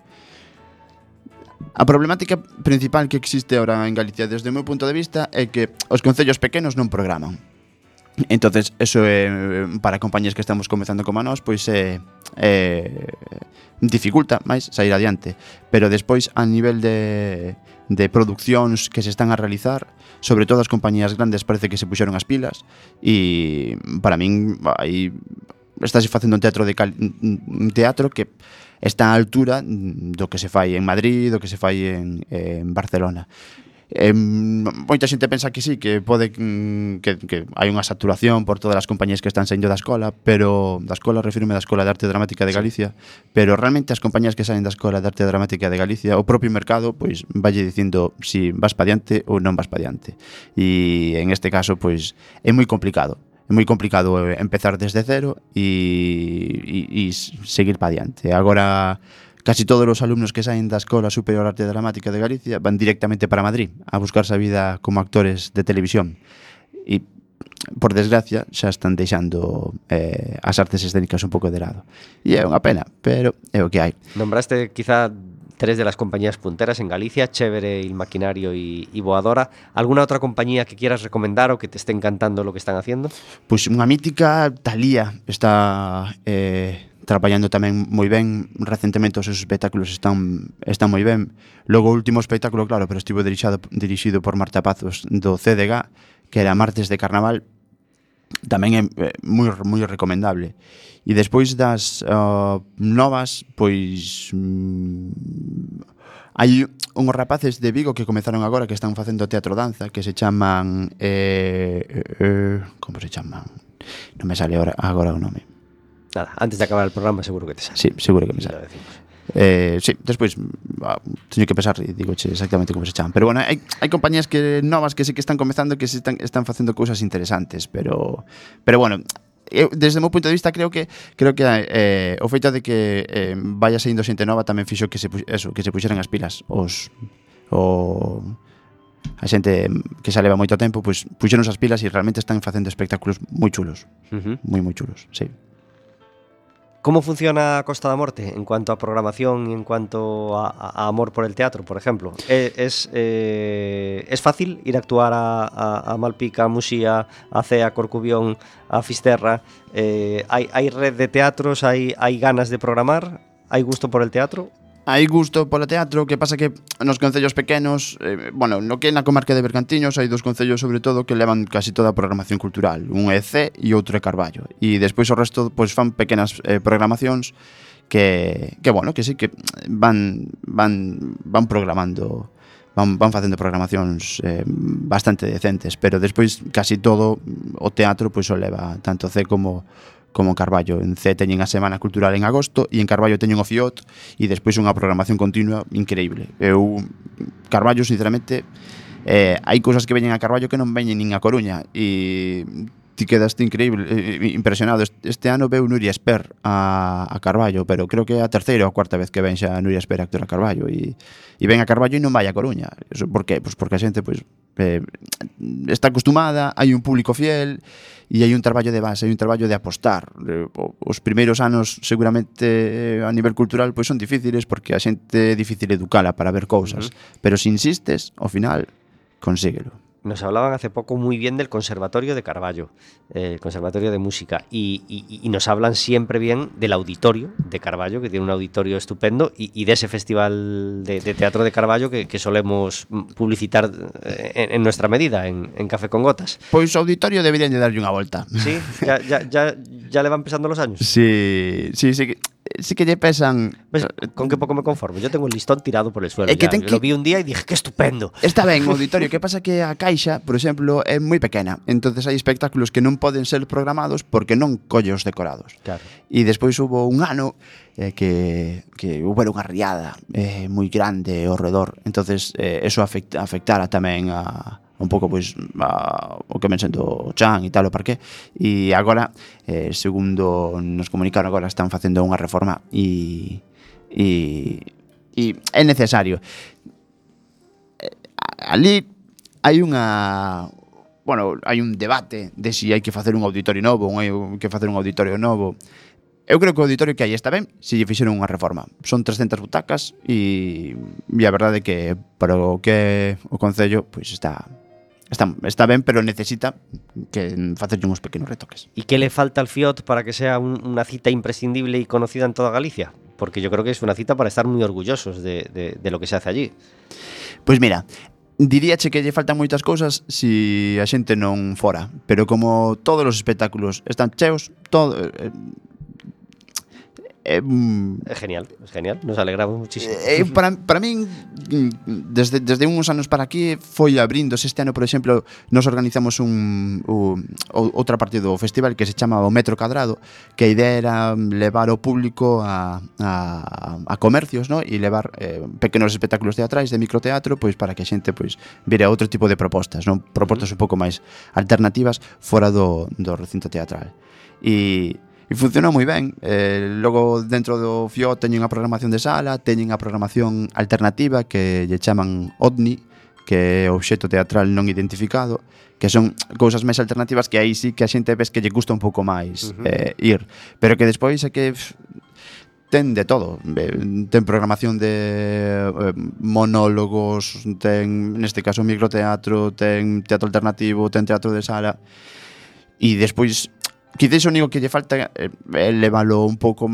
Speaker 4: A problemática principal que existe ahora en Galicia desde o meu punto de vista é que os concellos pequenos non programan. Entonces, eso é para compañías que estamos comezando como a nós, pois é eh, eh, dificulta máis sair adiante, pero despois a nivel de de produccións que se están a realizar, sobre todo as compañías grandes parece que se puxeron as pilas e para min aí estás facendo un teatro de cal, un teatro que está á altura do que se fai en Madrid, do que se fai en, en Barcelona. Eh, moita xente pensa que sí, que pode mm, que, que hai unha saturación por todas as compañías que están saindo da escola, pero da escola refirme da Escola de Arte Dramática de Galicia, pero realmente as compañías que saen da Escola de Arte Dramática de Galicia, o propio mercado pois valle dicindo si vas pa diante ou non vas pa diante. E en este caso pois é moi complicado, é moi complicado eh, empezar desde cero e, e, e seguir pa diante. Agora Casi todos os alumnos que saen da Escola Superior Arte Dramática de Galicia van directamente para Madrid a buscarse a vida como actores de televisión. E, por desgracia, xa están deixando eh, as artes escénicas un pouco de lado. E é unha pena, pero é o que hai.
Speaker 1: Nombraste quizá tres de las compañías punteras en Galicia, Chévere, El Maquinario y, y, Boadora. ¿Alguna otra compañía que quieras recomendar o que te esté encantando lo que están haciendo?
Speaker 4: Pues una mítica, Talía, está eh, traballando tamén moi ben, recentemente os seus espectáculos están están moi ben. Logo o último espectáculo, claro, pero estivo dirixado dirixido por Marta Pazos do CDG, que era Martes de Carnaval, tamén é moi moi recomendable. E despois das uh, novas, pois mm, hai unhos rapaces de Vigo que comezaron agora que están facendo teatro danza que se chaman eh, eh, eh como se chaman? Non me sale agora, agora o nome.
Speaker 1: Nada, antes de acabar el programa seguro que te sale.
Speaker 4: Sí, seguro que me sale. Eh, sí, despois ah, teño que pensar e digo che exactamente como se chaman Pero bueno, hai, hai compañías que novas que sí que están comezando Que están, están facendo cousas interesantes Pero, pero bueno, eu, desde o meu punto de vista creo que creo que eh, o feito de que eh, vaya saindo xente nova tamén fixo que se eso, que se puxeran as pilas os o a xente que xa leva moito tempo, pois puxeron as pilas e realmente están facendo espectáculos moi chulos.
Speaker 1: Uh -huh.
Speaker 4: Moi moi chulos, sí.
Speaker 1: ¿Cómo funciona Costa da Morte en cuanto a programación y en cuanto a, amor por el teatro, por ejemplo? ¿E- ¿Es, eh, ¿es fácil ir a actuar a, Malpica, a Muxía, a Cea, a Corcubión, a Fisterra? Eh, ¿hay, ¿Hay red de teatros? ¿Hay, ¿Hay ganas de programar? ¿Hay gusto por el teatro?
Speaker 4: hai gusto polo teatro, que pasa que nos concellos pequenos, eh, bueno, no que na comarca de Bergantiños hai dos concellos sobre todo que levan casi toda a programación cultural, un é C e outro é Carballo. E despois o resto pois fan pequenas eh, programacións que que bueno, que sí que van van van programando van, van facendo programacións eh, bastante decentes, pero despois casi todo o teatro pois o leva tanto C como como Carballo. En C teñen a Semana Cultural en agosto e en Carballo teñen o FIOT e despois unha programación continua increíble. Eu, Carballo, sinceramente, eh, hai cousas que veñen a Carballo que non veñen nin a Coruña e ti quedaste increíble, eh, impresionado. Este ano veu Nuria Esper a, a Carballo, pero creo que é a terceira ou a cuarta vez que ven xa Nuria Esper a actuar a Carballo e, e ven a Carballo e non vai a Coruña. Eso por que? Pois porque a xente pois, eh, está acostumada, hai un público fiel e hai un traballo de base, hai un traballo de apostar. Eh, os primeiros anos seguramente eh, a nivel cultural pois son difíciles porque a xente é difícil educala para ver cousas, uh -huh. pero se insistes, ao final consíguelo.
Speaker 1: Nos hablaban hace poco muy bien del Conservatorio de Carballo, eh, el Conservatorio de Música, y, y- y nos hablan siempre bien del auditorio de Carballo, que tiene un auditorio estupendo, y, y de ese festival de, de teatro de Carballo que, que solemos publicitar eh, en, en nuestra medida, en, en Café con Gotas.
Speaker 4: Pois o auditorio deberían de darlle unha volta.
Speaker 1: ¿Sí? ¿Ya, ya, ya, ya le van pesando los años?
Speaker 4: Sí, sí, sí sí que lle pesan.
Speaker 1: Pues, eh, con que pouco me conformo. Yo tengo el listón tirado por el suelo.
Speaker 4: Eh, que ten que...
Speaker 1: Lo vi un día e dije, que estupendo.
Speaker 4: Está ben o auditorio. que pasa que a caixa, por exemplo, é moi pequena. entonces hai espectáculos que non poden ser programados porque non colle os decorados.
Speaker 1: Claro.
Speaker 4: E despois hubo un ano eh, que, que hubo unha riada eh, moi grande ao redor. entonces eh, eso afecta, afectara tamén a, un pouco pois a, o que ven sendo Chan e tal o parque e agora eh, segundo nos comunicaron agora están facendo unha reforma e e, e é necesario eh, ali hai unha bueno, hai un debate de se si hai que facer un auditorio novo, un hai que facer un auditorio novo. Eu creo que o auditorio que hai está ben se lle fixeron unha reforma. Son 300 butacas e, e a verdade é que para o que o Concello pois está Está, está ben, pero necesita que facerlle uns pequenos retoques.
Speaker 1: E que le falta al Fiat para que sea un, una cita imprescindible y conocida en toda Galicia? Porque yo creo que es una cita para estar muy orgullosos de, de, de lo que se hace allí.
Speaker 4: Pois pues mira, diríache que lle faltan moitas cousas se si a xente non fora, pero como todos os espectáculos están cheos, todo eh, Eh, mm,
Speaker 1: é, é genial, é genial, nos alegramos muchísimo.
Speaker 4: Eh, eh, para, para min, mm, desde, desde uns anos para aquí, foi abrindos. Este ano, por exemplo, nos organizamos un, un, outra parte do festival que se chama o Metro Cadrado, que a idea era levar o público a, a, a comercios ¿no? e levar eh, pequenos espectáculos teatrais de microteatro pois para que a xente pois, vire outro tipo de propostas, non propostas un pouco máis alternativas fora do, do recinto teatral. E E funcionou moi ben. Eh, logo dentro do FIO teñen a programación de sala, teñen a programación alternativa que lle chaman OVNI, que é obxecto teatral non identificado, que son cousas máis alternativas que aí sí que a xente ves que lle gusta un pouco máis uh -huh. eh, ir, pero que despois é que pff, ten de todo, ten programación de eh, monólogos, ten neste caso microteatro, ten teatro alternativo, ten teatro de sala. E despois quizás o único que lle falta eh, é leválo un pouco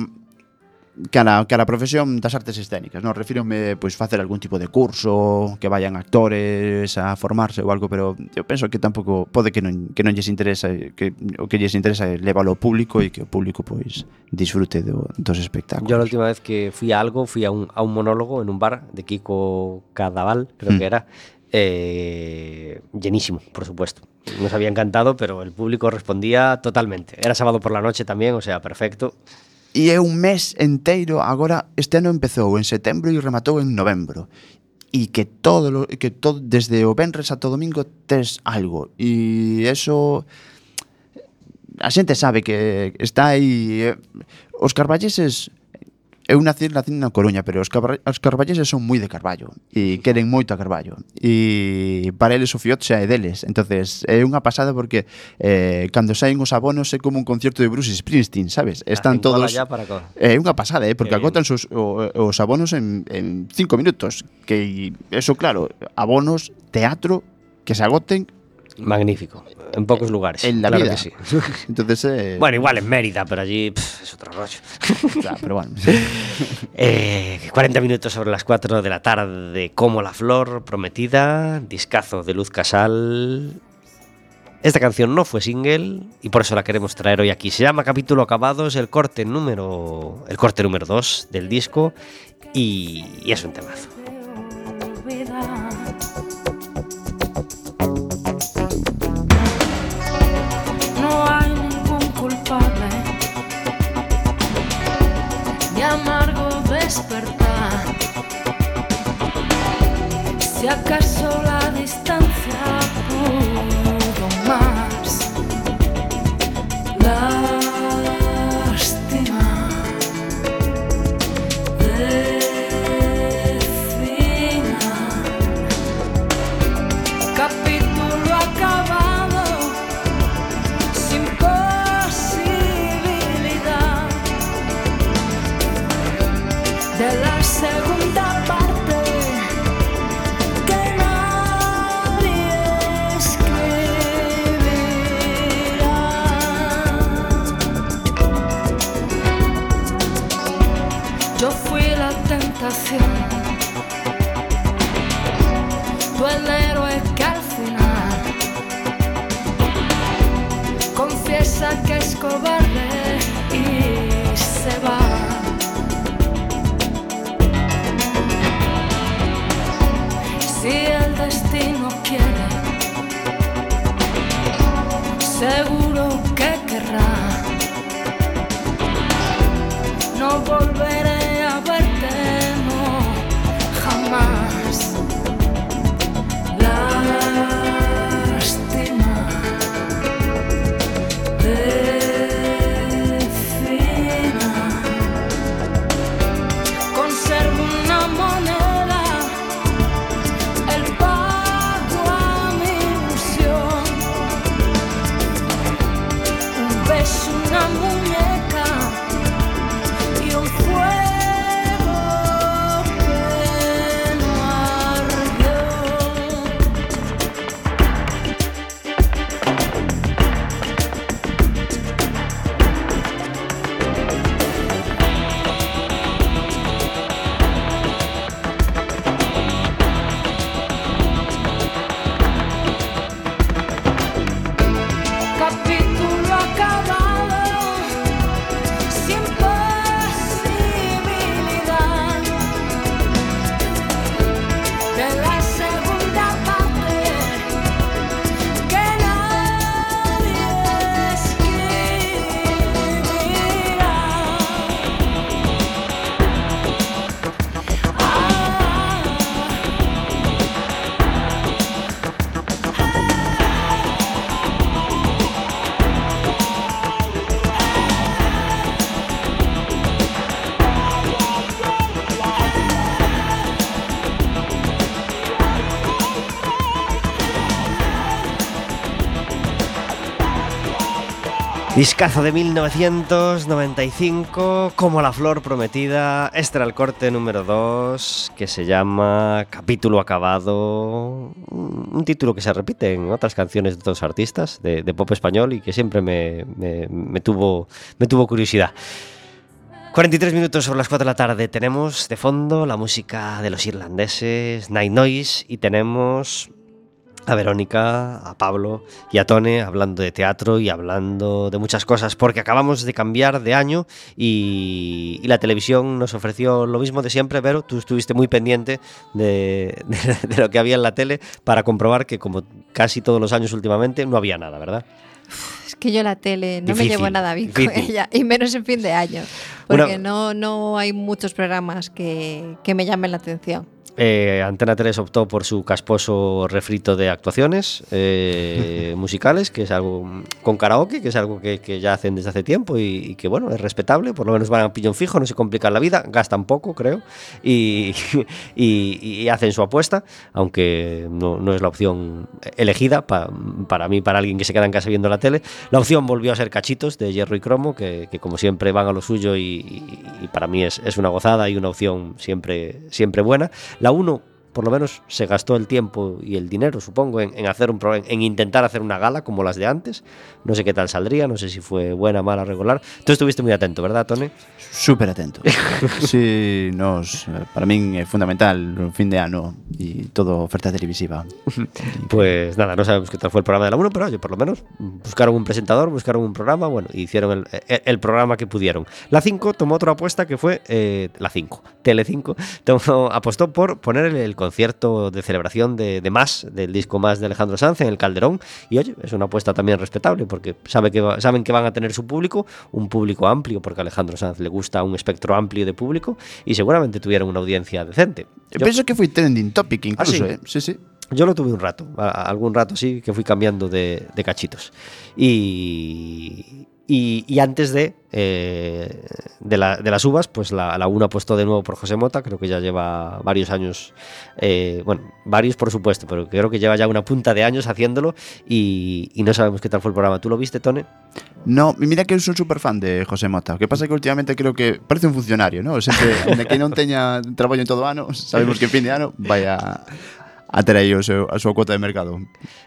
Speaker 4: cara, cara a profesión das artes escénicas, non? Refírome, pois, facer algún tipo de curso, que vayan actores a formarse ou algo, pero eu penso que tampouco pode que non, que non lles interesa, que o que lles interesa é leválo ao público e que o público, pois, disfrute do, dos espectáculos.
Speaker 1: Yo a última vez que fui a algo, fui a un, a un monólogo en un bar de Kiko Cadaval, creo
Speaker 4: mm.
Speaker 1: que era, eh, llenísimo, por supuesto. Nos había encantado, pero el público respondía totalmente. Era sábado por la noche tamén, o sea, perfecto.
Speaker 4: E é un mes enteiro, agora este ano empezou en setembro e rematou en novembro. E que todo lo, que todo desde o venres ata o domingo tes algo. E eso a xente sabe que está aí eh. os carballeses Eu nací, nací na Coruña, pero os, car os carballeses son moi de Carballo e queren moito a Carballo. E para eles o Fiot xa é deles. entonces é unha pasada porque eh, cando saen os abonos é como un concierto de Bruce Springsteen, sabes? Ah,
Speaker 1: Están ah,
Speaker 4: todos...
Speaker 1: Para co.
Speaker 4: É unha pasada, eh? porque
Speaker 1: Qué
Speaker 4: agotan os, os abonos en, en cinco minutos. Que eso, claro, abonos, teatro, que se agoten
Speaker 1: Magnífico. En pocos lugares.
Speaker 4: en la
Speaker 1: claro
Speaker 4: vida.
Speaker 1: que sí.
Speaker 4: Entonces, eh,
Speaker 1: Bueno, igual en Mérida, pero allí pff, es otro rollo.
Speaker 4: claro, pero bueno.
Speaker 1: Eh, 40 minutos sobre las 4 de la tarde, como la flor prometida, discazo de Luz Casal. Esta canción no fue single y por eso la queremos traer hoy aquí. Se llama Capítulo Acabado, es el corte número el corte número 2 del disco y, y es un temazo.
Speaker 5: Despertar. Si acaso la
Speaker 1: Discazo de 1995, como la flor prometida. Este era el corte número 2, que se llama Capítulo Acabado. Un título que se repite en otras canciones de otros artistas de, pop español y que siempre me tuvo, me tuvo curiosidad. 43 minutos sobre las 4 de la tarde. Tenemos de fondo la música de los irlandeses, Night Noise, y tenemos a Verónica, a Pablo y a Tone hablando de teatro y hablando de muchas cosas, porque acabamos de cambiar de año y, y la televisión nos ofreció lo mismo de siempre, pero tú estuviste muy pendiente de, de- de lo que había en la tele para comprobar que como casi todos los años últimamente no había nada, ¿verdad?
Speaker 2: Es que yo la tele no
Speaker 1: Difícil,
Speaker 2: me llevo nada bien con
Speaker 1: difícil.
Speaker 2: ella, y menos en fin de año,
Speaker 1: Una-
Speaker 2: porque no, no hay muchos programas que, que me llamen la atención.
Speaker 1: Eh, Antena 3 optó por su casposo refrito de actuaciones eh, musicales, que es algo con karaoke, que es algo que, que ya hacen desde hace tiempo y, y que, bueno, es respetable. Por lo menos van a pillón fijo, no se complican la vida, gastan poco, creo, y, y- y hacen su apuesta, aunque no, no es la opción elegida pa- para mí, para alguien que se queda en casa viendo la tele. La opción volvió a ser Cachitos de Hierro y Cromo, que, que como siempre van a lo suyo y, para mí es, es una gozada y una opción siempre, siempre buena. La 1, por lo menos, se gastó el tiempo y el dinero, supongo, en, en hacer un pro- en, en intentar hacer una gala como las de antes. No sé qué tal saldría, no sé si fue buena, mala, regular. Tú estuviste muy atento, ¿verdad, Tony?
Speaker 4: Súper atento. Sí, nos, para min é fundamental fin de ano e todo oferta televisiva.
Speaker 1: Pues nada, no sabemos qué tal fue el programa de la 1, pero oye, por lo menos buscaron un presentador, buscaron un programa, bueno, y hicieron el, el- el programa que pudieron. La 5 tomó otra apuesta que fue eh, la 5, Tele 5, tomó- apostó por poner el, el concierto de celebración de, de Más, del disco Más de Alejandro Sanz en el Calderón, y oye, es una apuesta también respetable porque sabe que va- saben que van a tener su público, un público amplio, porque a Alejandro Sanz le gusta un espectro amplio de público, y seguramente tuvieron una audiencia decente.
Speaker 4: Eu penso que foi trending topic incluso,
Speaker 1: sí?
Speaker 4: eh? Sí, sí.
Speaker 1: Yo lo tuve un rato, algún rato sí, que fui cambiando de, de cachitos. Y, y, antes de, eh, de, la- de las uvas, pues la, la una apostó de nuevo por José Mota, creo que ya lleva varios años, eh, bueno, varios por supuesto, pero creo que lleva ya una punta de años haciéndolo y, no sabemos qué tal fue el programa. ¿Tú lo viste, Tone?
Speaker 4: No, mira que eu son super fan de José Mota. O que pasa é que últimamente creo que parece un funcionario, ¿no? Sempre, onde que non teña traballo en todo o ano, sabemos que fin de ano vai a, a ter aí o seu, a súa cuota de mercado.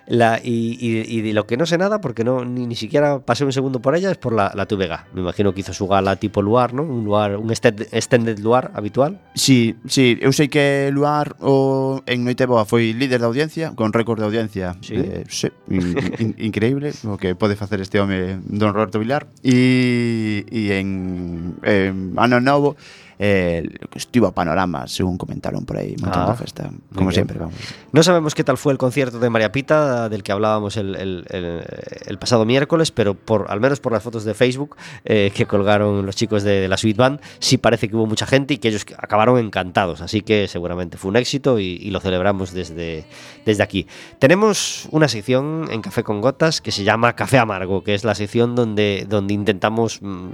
Speaker 1: La, y, y, y de lo que no sé nada, porque no ni, ni siquiera pasé un segundo por ella, es por la, la Tubega. Me imagino que hizo su gala tipo Luar, ¿no? Un Luar, un extended Luar habitual.
Speaker 4: Sí, sí, eu sei que Luar o, en Noiteboa foi líder de audiencia, con récord de audiencia.
Speaker 1: Sí,
Speaker 4: eh, sí in, in, increíble o que pode facer este home Don Roberto Vilar. E, e en, en Ano Novo, eh, estivo a panorama, según comentaron por montando
Speaker 1: Ah,
Speaker 4: festa. Como siempre, vamos.
Speaker 1: No sabemos qué tal fue el concierto de María Pita, del que hablábamos el, el- el- el pasado miércoles, pero por al menos por las fotos de Facebook eh, que colgaron los chicos de, de la Sweet Band, sí parece que hubo mucha gente y que ellos acabaron encantados. Así que seguramente fue un éxito y, y lo celebramos desde, desde aquí. Tenemos una sección en Café con Gotas que se llama Café Amargo, que es la sección donde, donde intentamos mm,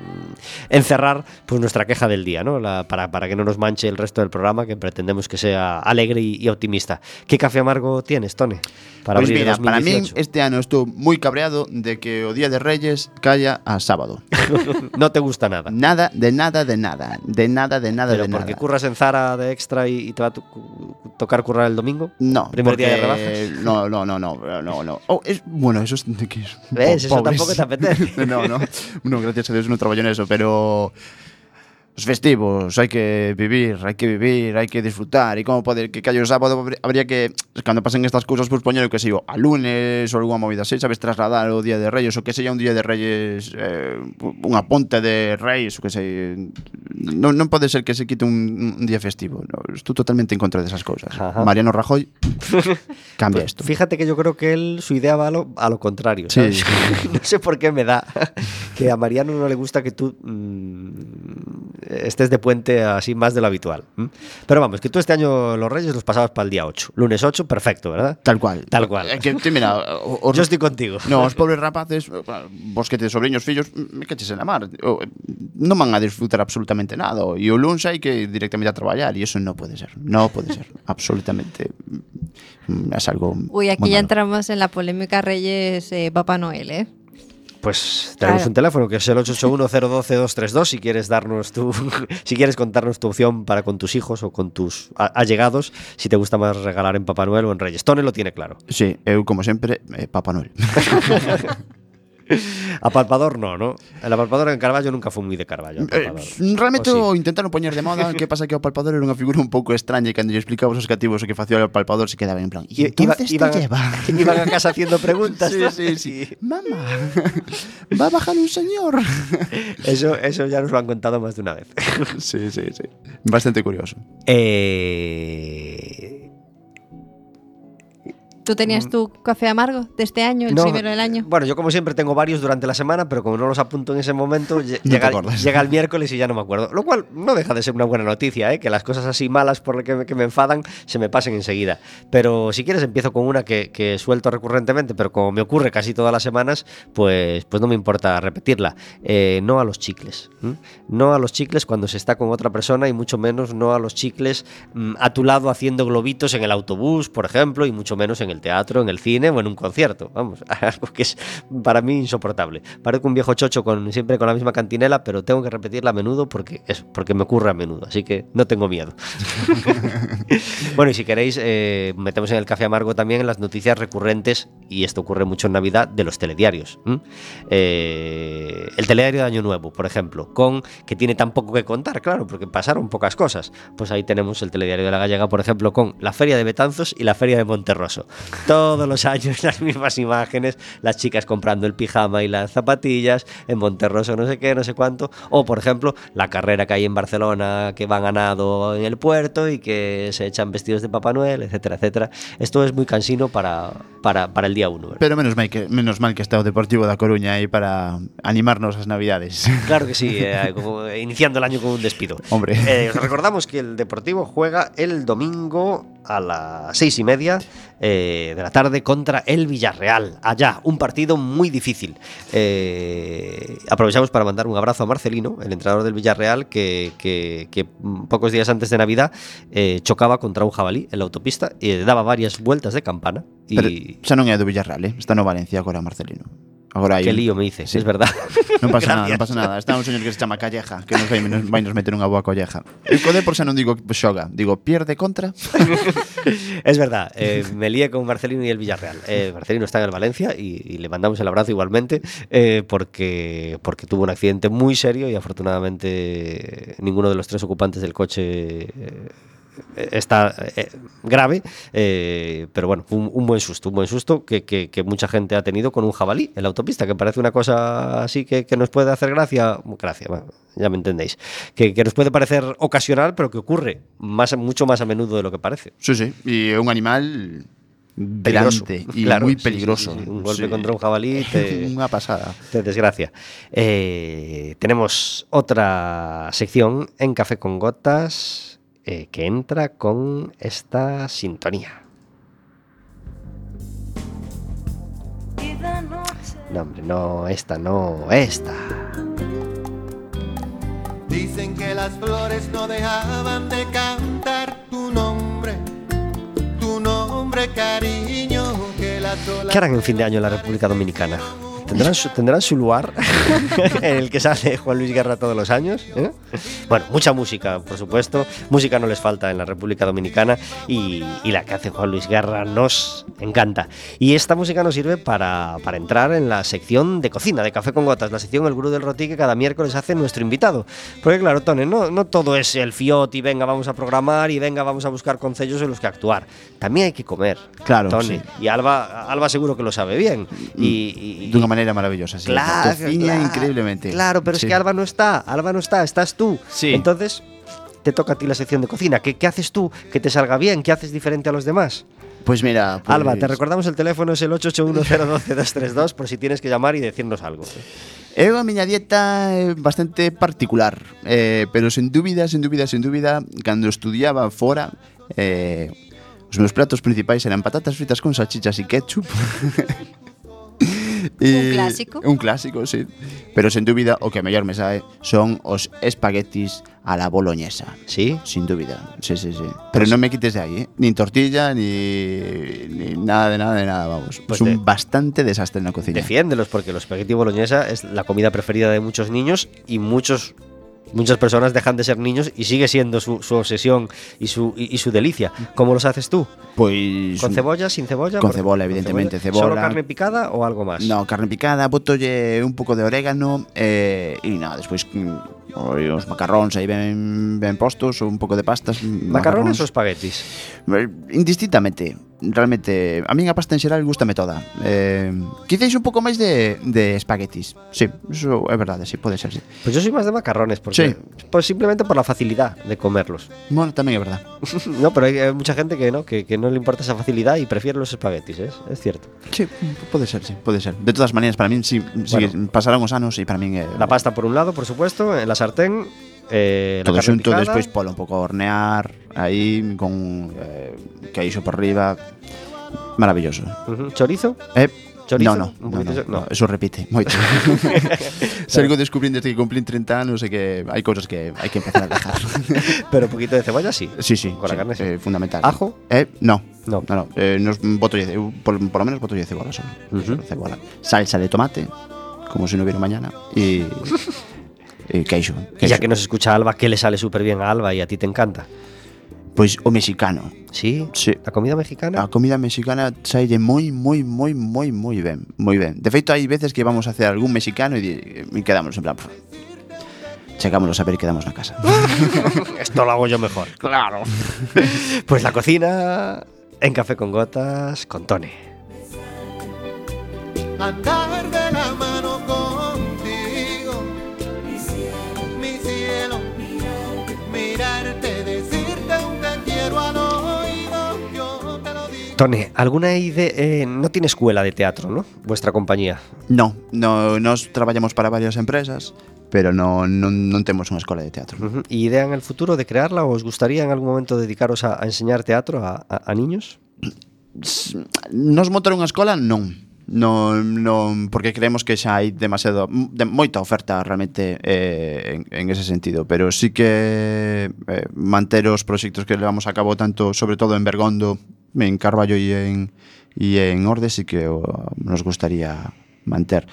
Speaker 1: encerrar pues, nuestra queja del día, ¿no? La- para, para que no nos manche el resto del programa, que pretendemos que sea alegre y, y optimista. ¿Qué café amargo tienes, Tony? Para abrir
Speaker 4: mira, para
Speaker 1: 2018?
Speaker 4: este ano estou moi cabreado de que o Día de Reyes calla a sábado.
Speaker 1: no te gusta nada.
Speaker 4: Nada, de nada, de nada. De nada, de nada,
Speaker 1: Pero
Speaker 4: de
Speaker 1: porque
Speaker 4: nada.
Speaker 1: curras en Zara de extra y, y te va a to- tocar currar el domingo.
Speaker 4: No,
Speaker 1: Primer día de
Speaker 4: porque-
Speaker 1: rebajas.
Speaker 4: No, no, no, no, no, no. Oh, es, bueno, eso es que es
Speaker 1: ¿Ves? Eso tampoco te apetece.
Speaker 4: no, no. No, gracias a Dios no trabajo en eso, pero os festivos, hai que vivir, hai que vivir, hai que disfrutar. E como pode que calle o sábado habr- habría que cando pasen estas cousas pois poñer o que sei, o, a lunes ou algunha movida así, sabes, trasladar o día de Reyes o que seja un día de Reyes eh, unha ponte de Reis, o que sei, non, non pode ser que se quite un, un día festivo. No, estou totalmente en contra desas cousas.
Speaker 1: Ajá.
Speaker 4: Mariano Rajoy cambia
Speaker 1: Pues
Speaker 4: esto.
Speaker 1: Fíjate que yo creo que él, su idea va a lo, a lo contrario.
Speaker 4: Sí.
Speaker 1: no sé por qué me da que a Mariano no le gusta que tú mm, estés de puente así más de lo habitual. Pero vamos, que tú este año los Reyes los pasabas para el día 8. Lunes 8, perfecto, ¿verdad?
Speaker 4: Tal cual.
Speaker 1: Tal cual.
Speaker 4: É que, mira, os,
Speaker 1: Yo estoy contigo.
Speaker 4: No, os pobres rapaces, vos que te sobreños fillos, me caches en la mar. O, non van a disfrutar absolutamente nada. E o luns hai que ir directamente a traballar e eso non pode ser. Non pode ser. Absolutamente. mm, Es algo
Speaker 2: Uy, aquí ya entramos en la polémica Reyes eh, Papá Noel, ¿eh?
Speaker 1: Pues tenemos
Speaker 2: Claro.
Speaker 1: un teléfono que es el 881-012-232 si quieres darnos tu, si quieres contarnos tu opción para con tus hijos o con tus allegados, si te gusta más regalar en Papá Noel o en Reyes. Tone lo tiene claro.
Speaker 4: Sí, eu como sempre, eh, Papá Noel.
Speaker 1: Apalpador no, ¿no? El apalpador en Carballo nunca fue muy de Carballo.
Speaker 4: Eh, realmente
Speaker 1: ¿O
Speaker 4: o
Speaker 1: sí?
Speaker 4: intentaron poñer de moda Que pasa que o palpador era unha figura un pouco extraña E cando lle explicabas aos cativos o que facía o palpador Se quedaba en plan E entonces
Speaker 1: iban,
Speaker 4: te lleva
Speaker 1: iban a casa haciendo preguntas.
Speaker 4: Sí, sí, sí. Mamá, va a bajar un señor.
Speaker 1: Eso, eso ya nos lo han contado más de una vez.
Speaker 4: Sí, sí, sí. Bastante curioso.
Speaker 1: Eh,
Speaker 2: ¿Tú tenías tu café amargo de este año, el
Speaker 1: No,
Speaker 2: primero del año?
Speaker 1: Bueno, yo como siempre tengo varios durante la semana, pero como no los apunto en ese momento,
Speaker 4: te
Speaker 1: llega, el miércoles y ya no me acuerdo. Lo cual no deja de ser una buena noticia, ¿eh? que las cosas así malas por las que me, que me enfadan se me pasen enseguida. Pero si quieres empiezo con una que, que suelto recurrentemente, pero como me ocurre casi todas las semanas, pues, pues no me importa repetirla. Eh, no a los chicles. No a los chicles cuando se está con otra persona y mucho menos no a los chicles mm, a tu lado haciendo globitos en el autobús, por ejemplo, y mucho menos en el teatro, en el cine o en un concierto. Vamos, algo que es para mí insoportable. Parezco un viejo chocho con siempre con la misma cantinela, pero tengo que repetirla a menudo porque es porque me ocurre a menudo, así que no tengo miedo. bueno, y si queréis, eh, metemos en el café amargo también en las noticias recurrentes, y esto ocurre mucho en Navidad, de los telediarios. Eh, el telediario de Año Nuevo, por ejemplo, con que tiene tan poco que contar, claro, porque pasaron pocas cosas. Pues ahí tenemos el telediario de la Gallega, por ejemplo, con la Feria de Betanzos y la Feria de Monterroso. Todos los años las mismas imágenes, las chicas comprando el pijama y las zapatillas, en Monterroso no sé qué, no sé cuánto. O, por ejemplo, la carrera que hay en Barcelona, que van a nado en el puerto y que se echan vestidos de Papá Noel, etcétera, etcétera. Esto es muy cansino para, para, para el día 1.
Speaker 4: Pero menos mal que menos mal que está o Deportivo da Coruña aí para animarnos as Navidades.
Speaker 1: Claro que sí, eh, como iniciando el año con un despido.
Speaker 4: Hombre.
Speaker 1: Eh, os recordamos que el Deportivo juega el domingo a las seis y media eh, de la tarde contra el Villarreal. Allá, un partido muy difícil. Eh, aprovechamos para mandar un abrazo a Marcelino, el entrenador del Villarreal, que, que, que pocos días antes de Navidad eh, chocaba contra un jabalí en la autopista y daba varias vueltas de campana. Y...
Speaker 4: Pero xa non é do Villarreal, eh? está no Valencia agora Marcelino. Agora hai
Speaker 1: qué
Speaker 4: un-
Speaker 1: lío me dices,
Speaker 4: Sí.
Speaker 1: es verdad.
Speaker 4: Non pasa nada, non pasa nada. Está un señor que se chama Calleja, que nos vai, nos, vai nos meter unha boa colleja. Eu co Depor xa non digo xoga, digo pierde contra.
Speaker 1: Es verdad, eh, me lié con Marcelino y el Villarreal. Eh, Marcelino está en el Valencia y, y le mandamos el abrazo igualmente eh, porque, porque tuvo un accidente muy serio y afortunadamente ninguno de los tres ocupantes del coche eh, está eh, grave, eh, pero bueno, un, un buen susto, un buen susto que, que- que mucha gente ha tenido con un jabalí en la autopista, que parece una cosa así que, que nos puede hacer gracia, gracia, bueno, ya me entendéis, que, que nos puede parecer ocasional, pero que ocurre más, mucho más a menudo de lo que parece.
Speaker 4: Sí, sí, é un animal
Speaker 1: Peligroso. Claro, sí, sí,
Speaker 4: peligroso.
Speaker 1: sí, sí. Un golpe contra un jabalí te,
Speaker 4: Unha pasada.
Speaker 1: te desgracia. Eh, tenemos otra sección en Café con Gotas eh, que entra con esta sintonía. No, hombre, no, esta no, esta.
Speaker 7: Dicen que las flores no dejaban de cantar tu nombre, tu nombre cariño, que olas...
Speaker 1: ¿Qué harán en fin de año en la República Dominicana? ¿Tendrán su, tendrán su lugar en el que sale Juan Luis Guerra todos los años? ¿eh? Bueno, mucha música, por supuesto. Música no les falta en la República Dominicana y, y la que hace Juan Luis Guerra nos encanta. Y esta música nos sirve para, para entrar en la sección de cocina de Café con Gotas, la sección El Gurú del Roti que cada miércoles hace nuestro invitado. Porque claro, Tone, no, no todo es el fiot y venga, vamos a programar y venga, vamos a buscar concellos en los que actuar. También hay que comer.
Speaker 4: Claro,
Speaker 1: Tony.
Speaker 4: sí.
Speaker 1: Y Alba, Alba seguro que lo sabe bien. Y, y-
Speaker 4: Dunha maneira maravillosa, sí.
Speaker 1: Claro, claro,
Speaker 4: increíblemente.
Speaker 1: Claro, pero
Speaker 4: Sí.
Speaker 1: es que Alba no está, Alba no está, estás tú.
Speaker 4: Sí.
Speaker 1: Entonces, te toca a ti la sección de cocina. ¿Qué, qué haces tú que te salga bien? ¿Qué haces diferente a los demás?
Speaker 4: Pois mira, pues,
Speaker 1: Alba, te recordamos el teléfono, es el 881012232 por si tienes que llamar y decirnos algo.
Speaker 4: Eu a miña dieta é bastante particular, eh, pero sen dúbida, sen dúbida, sen dúbida, cando estudiaba fora, eh, os meus pratos principais eran patatas fritas con salchichas e ketchup.
Speaker 2: Un clásico.
Speaker 4: Un clásico, sí. Pero sen dúbida, o que mellor me sae son os espaguetis a la boloñesa.
Speaker 1: ¿Sí?
Speaker 4: Sin dúbida, sí, sí, sí. Pero non me quites de aí, ¿eh? Ni tortilla, ni, ni nada de nada de nada, vamos.
Speaker 1: Pues
Speaker 4: es un
Speaker 1: de-
Speaker 4: bastante desastre en la cocina.
Speaker 1: Defiéndelos porque los espagueti boloñesa es la comida preferida de muchos niños y muchos muchas personas dejan de ser niños y sigue siendo su, su obsesión y su, y, y su delicia. ¿Cómo los haces tú?
Speaker 4: Pois
Speaker 1: ¿Con cebolla, sin cebolla?
Speaker 4: Con cebolla, evidentemente,
Speaker 1: ¿Solo
Speaker 4: cebolla.
Speaker 1: carne picada o algo más?
Speaker 4: No, carne picada, botolle un pouco de orégano eh, e nada, despois mm, oi, os macarróns aí ben, ben postos, un pouco de pastas.
Speaker 1: ¿Macarrones o espaguetis?
Speaker 4: Eh, Indistintamente. Realmente a min a pasta en xeral gustame toda. Eh, quizais un pouco máis de, de espaguetis. Sí, eso é verdade, sí, pode ser, sí.
Speaker 1: Pues yo soy más de macarrones, porque
Speaker 4: Sí.
Speaker 1: pues simplemente por la facilidad de comerlos.
Speaker 4: Bueno, tamén é verdade.
Speaker 1: no, pero hay, hay mucha gente que no, que, que no le importa esa facilidad y prefiere los espaguetis, ¿eh? es cierto.
Speaker 4: Sí, pode ser, sí, pode ser. De todas maneiras, para min sí, sí
Speaker 1: Bueno.
Speaker 4: pasaron os anos e para min é
Speaker 1: La pasta por un lado, por supuesto, en la sartén, eh, la
Speaker 4: todo
Speaker 1: carne
Speaker 4: xunto
Speaker 1: picada.
Speaker 4: despois polo un pouco hornear aí con eh, queixo por riba. Maravilloso.
Speaker 1: Chorizo.
Speaker 4: Eh,
Speaker 1: Chorizo?
Speaker 4: No, no, no, no,
Speaker 1: de- no.
Speaker 4: eso repite moito. Salgo descubrindo desde que cumplín 30 anos e que hai cousas que hai que empezar a dejar.
Speaker 1: Pero un poquito de cebolla, sí.
Speaker 4: sí, sí,
Speaker 1: Con la
Speaker 4: sí,
Speaker 1: carne, sí.
Speaker 4: eh, fundamental.
Speaker 1: ¿Ajo?
Speaker 4: Eh, no.
Speaker 1: No.
Speaker 4: No, no, eh, nos boto eu por, por lo menos boto de cebola solo. Solo cebola. Salsa de tomate, como si no hubiera mañana y queixo,
Speaker 1: Y
Speaker 4: queixo.
Speaker 1: ya que nos escucha Alba, que le sale súper bien a Alba y a ti te encanta.
Speaker 4: Pois o mexicano.
Speaker 1: ¿Sí?
Speaker 4: Sí.
Speaker 1: ¿La comida mexicana?
Speaker 4: A comida mexicana saille moi, moi, moi, moi, moi ben, moi ben. De feito, hai veces que vamos a hacer algún mexicano e, e quedamos en plan, "Pff, chegámoslo a saber y quedamos na casa.
Speaker 1: Esto lo hago yo mejor.
Speaker 4: claro.
Speaker 1: Pues la cocina en Café con Gotas con Tony.
Speaker 7: andar de
Speaker 1: Tony, ¿alguna idea? eh, no tiene escuela de teatro, ¿no? Vuestra compañía.
Speaker 4: No, no, nos traballamos para varias empresas, pero no, non, non temos unha escola de teatro.
Speaker 1: ¿Y idea en el futuro de crearla o os gustaría en algún momento dedicaros a, a enseñar teatro a, a- a niños?
Speaker 4: Nos montar unha escola non. non, non porque creemos que xa hai demasiado de, moita oferta realmente eh, en, en ese sentido, pero sí que eh, manter os proxectos que levamos a cabo tanto, sobre todo en Bergondo, en Carballo e en e en Orde sí que o, nos gustaría manter.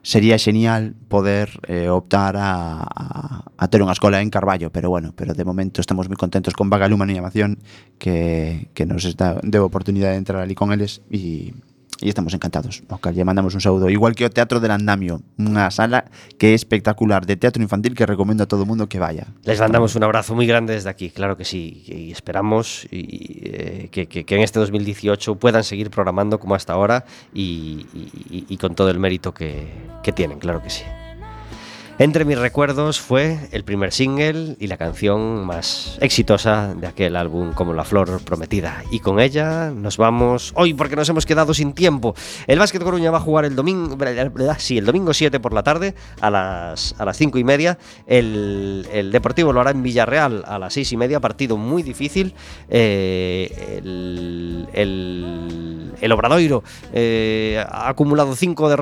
Speaker 4: Sería xenial poder eh, optar a, a, a ter unha escola en Carballo, pero bueno, pero de momento estamos moi contentos con Vagaluma Animación que, que nos está, deu oportunidade de entrar ali con eles e, e estamos encantados. O cal lle mandamos un saúdo, igual que o Teatro del Andamio, unha sala que é espectacular de teatro infantil que recomendo a todo o mundo que vaya.
Speaker 1: Les mandamos un abrazo muy grande desde aquí, claro que sí, y esperamos y, eh, que, que- que en este 2018 puedan seguir programando como hasta ahora y, y- y con todo el mérito que tienen, claro que sí. Entre mis recuerdos fue el primer single y la canción más exitosa de aquel álbum como La Flor Prometida. Y con ella nos vamos hoy porque nos hemos quedado sin tiempo. El Básquet Coruña va a jugar el domingo, sí, el domingo 7 por la tarde a las, a las 5 y media. El, el Deportivo lo hará en Villarreal a las 6 y media, partido muy difícil. Eh, el, el, el Obradoiro eh, ha acumulado 5 derrotas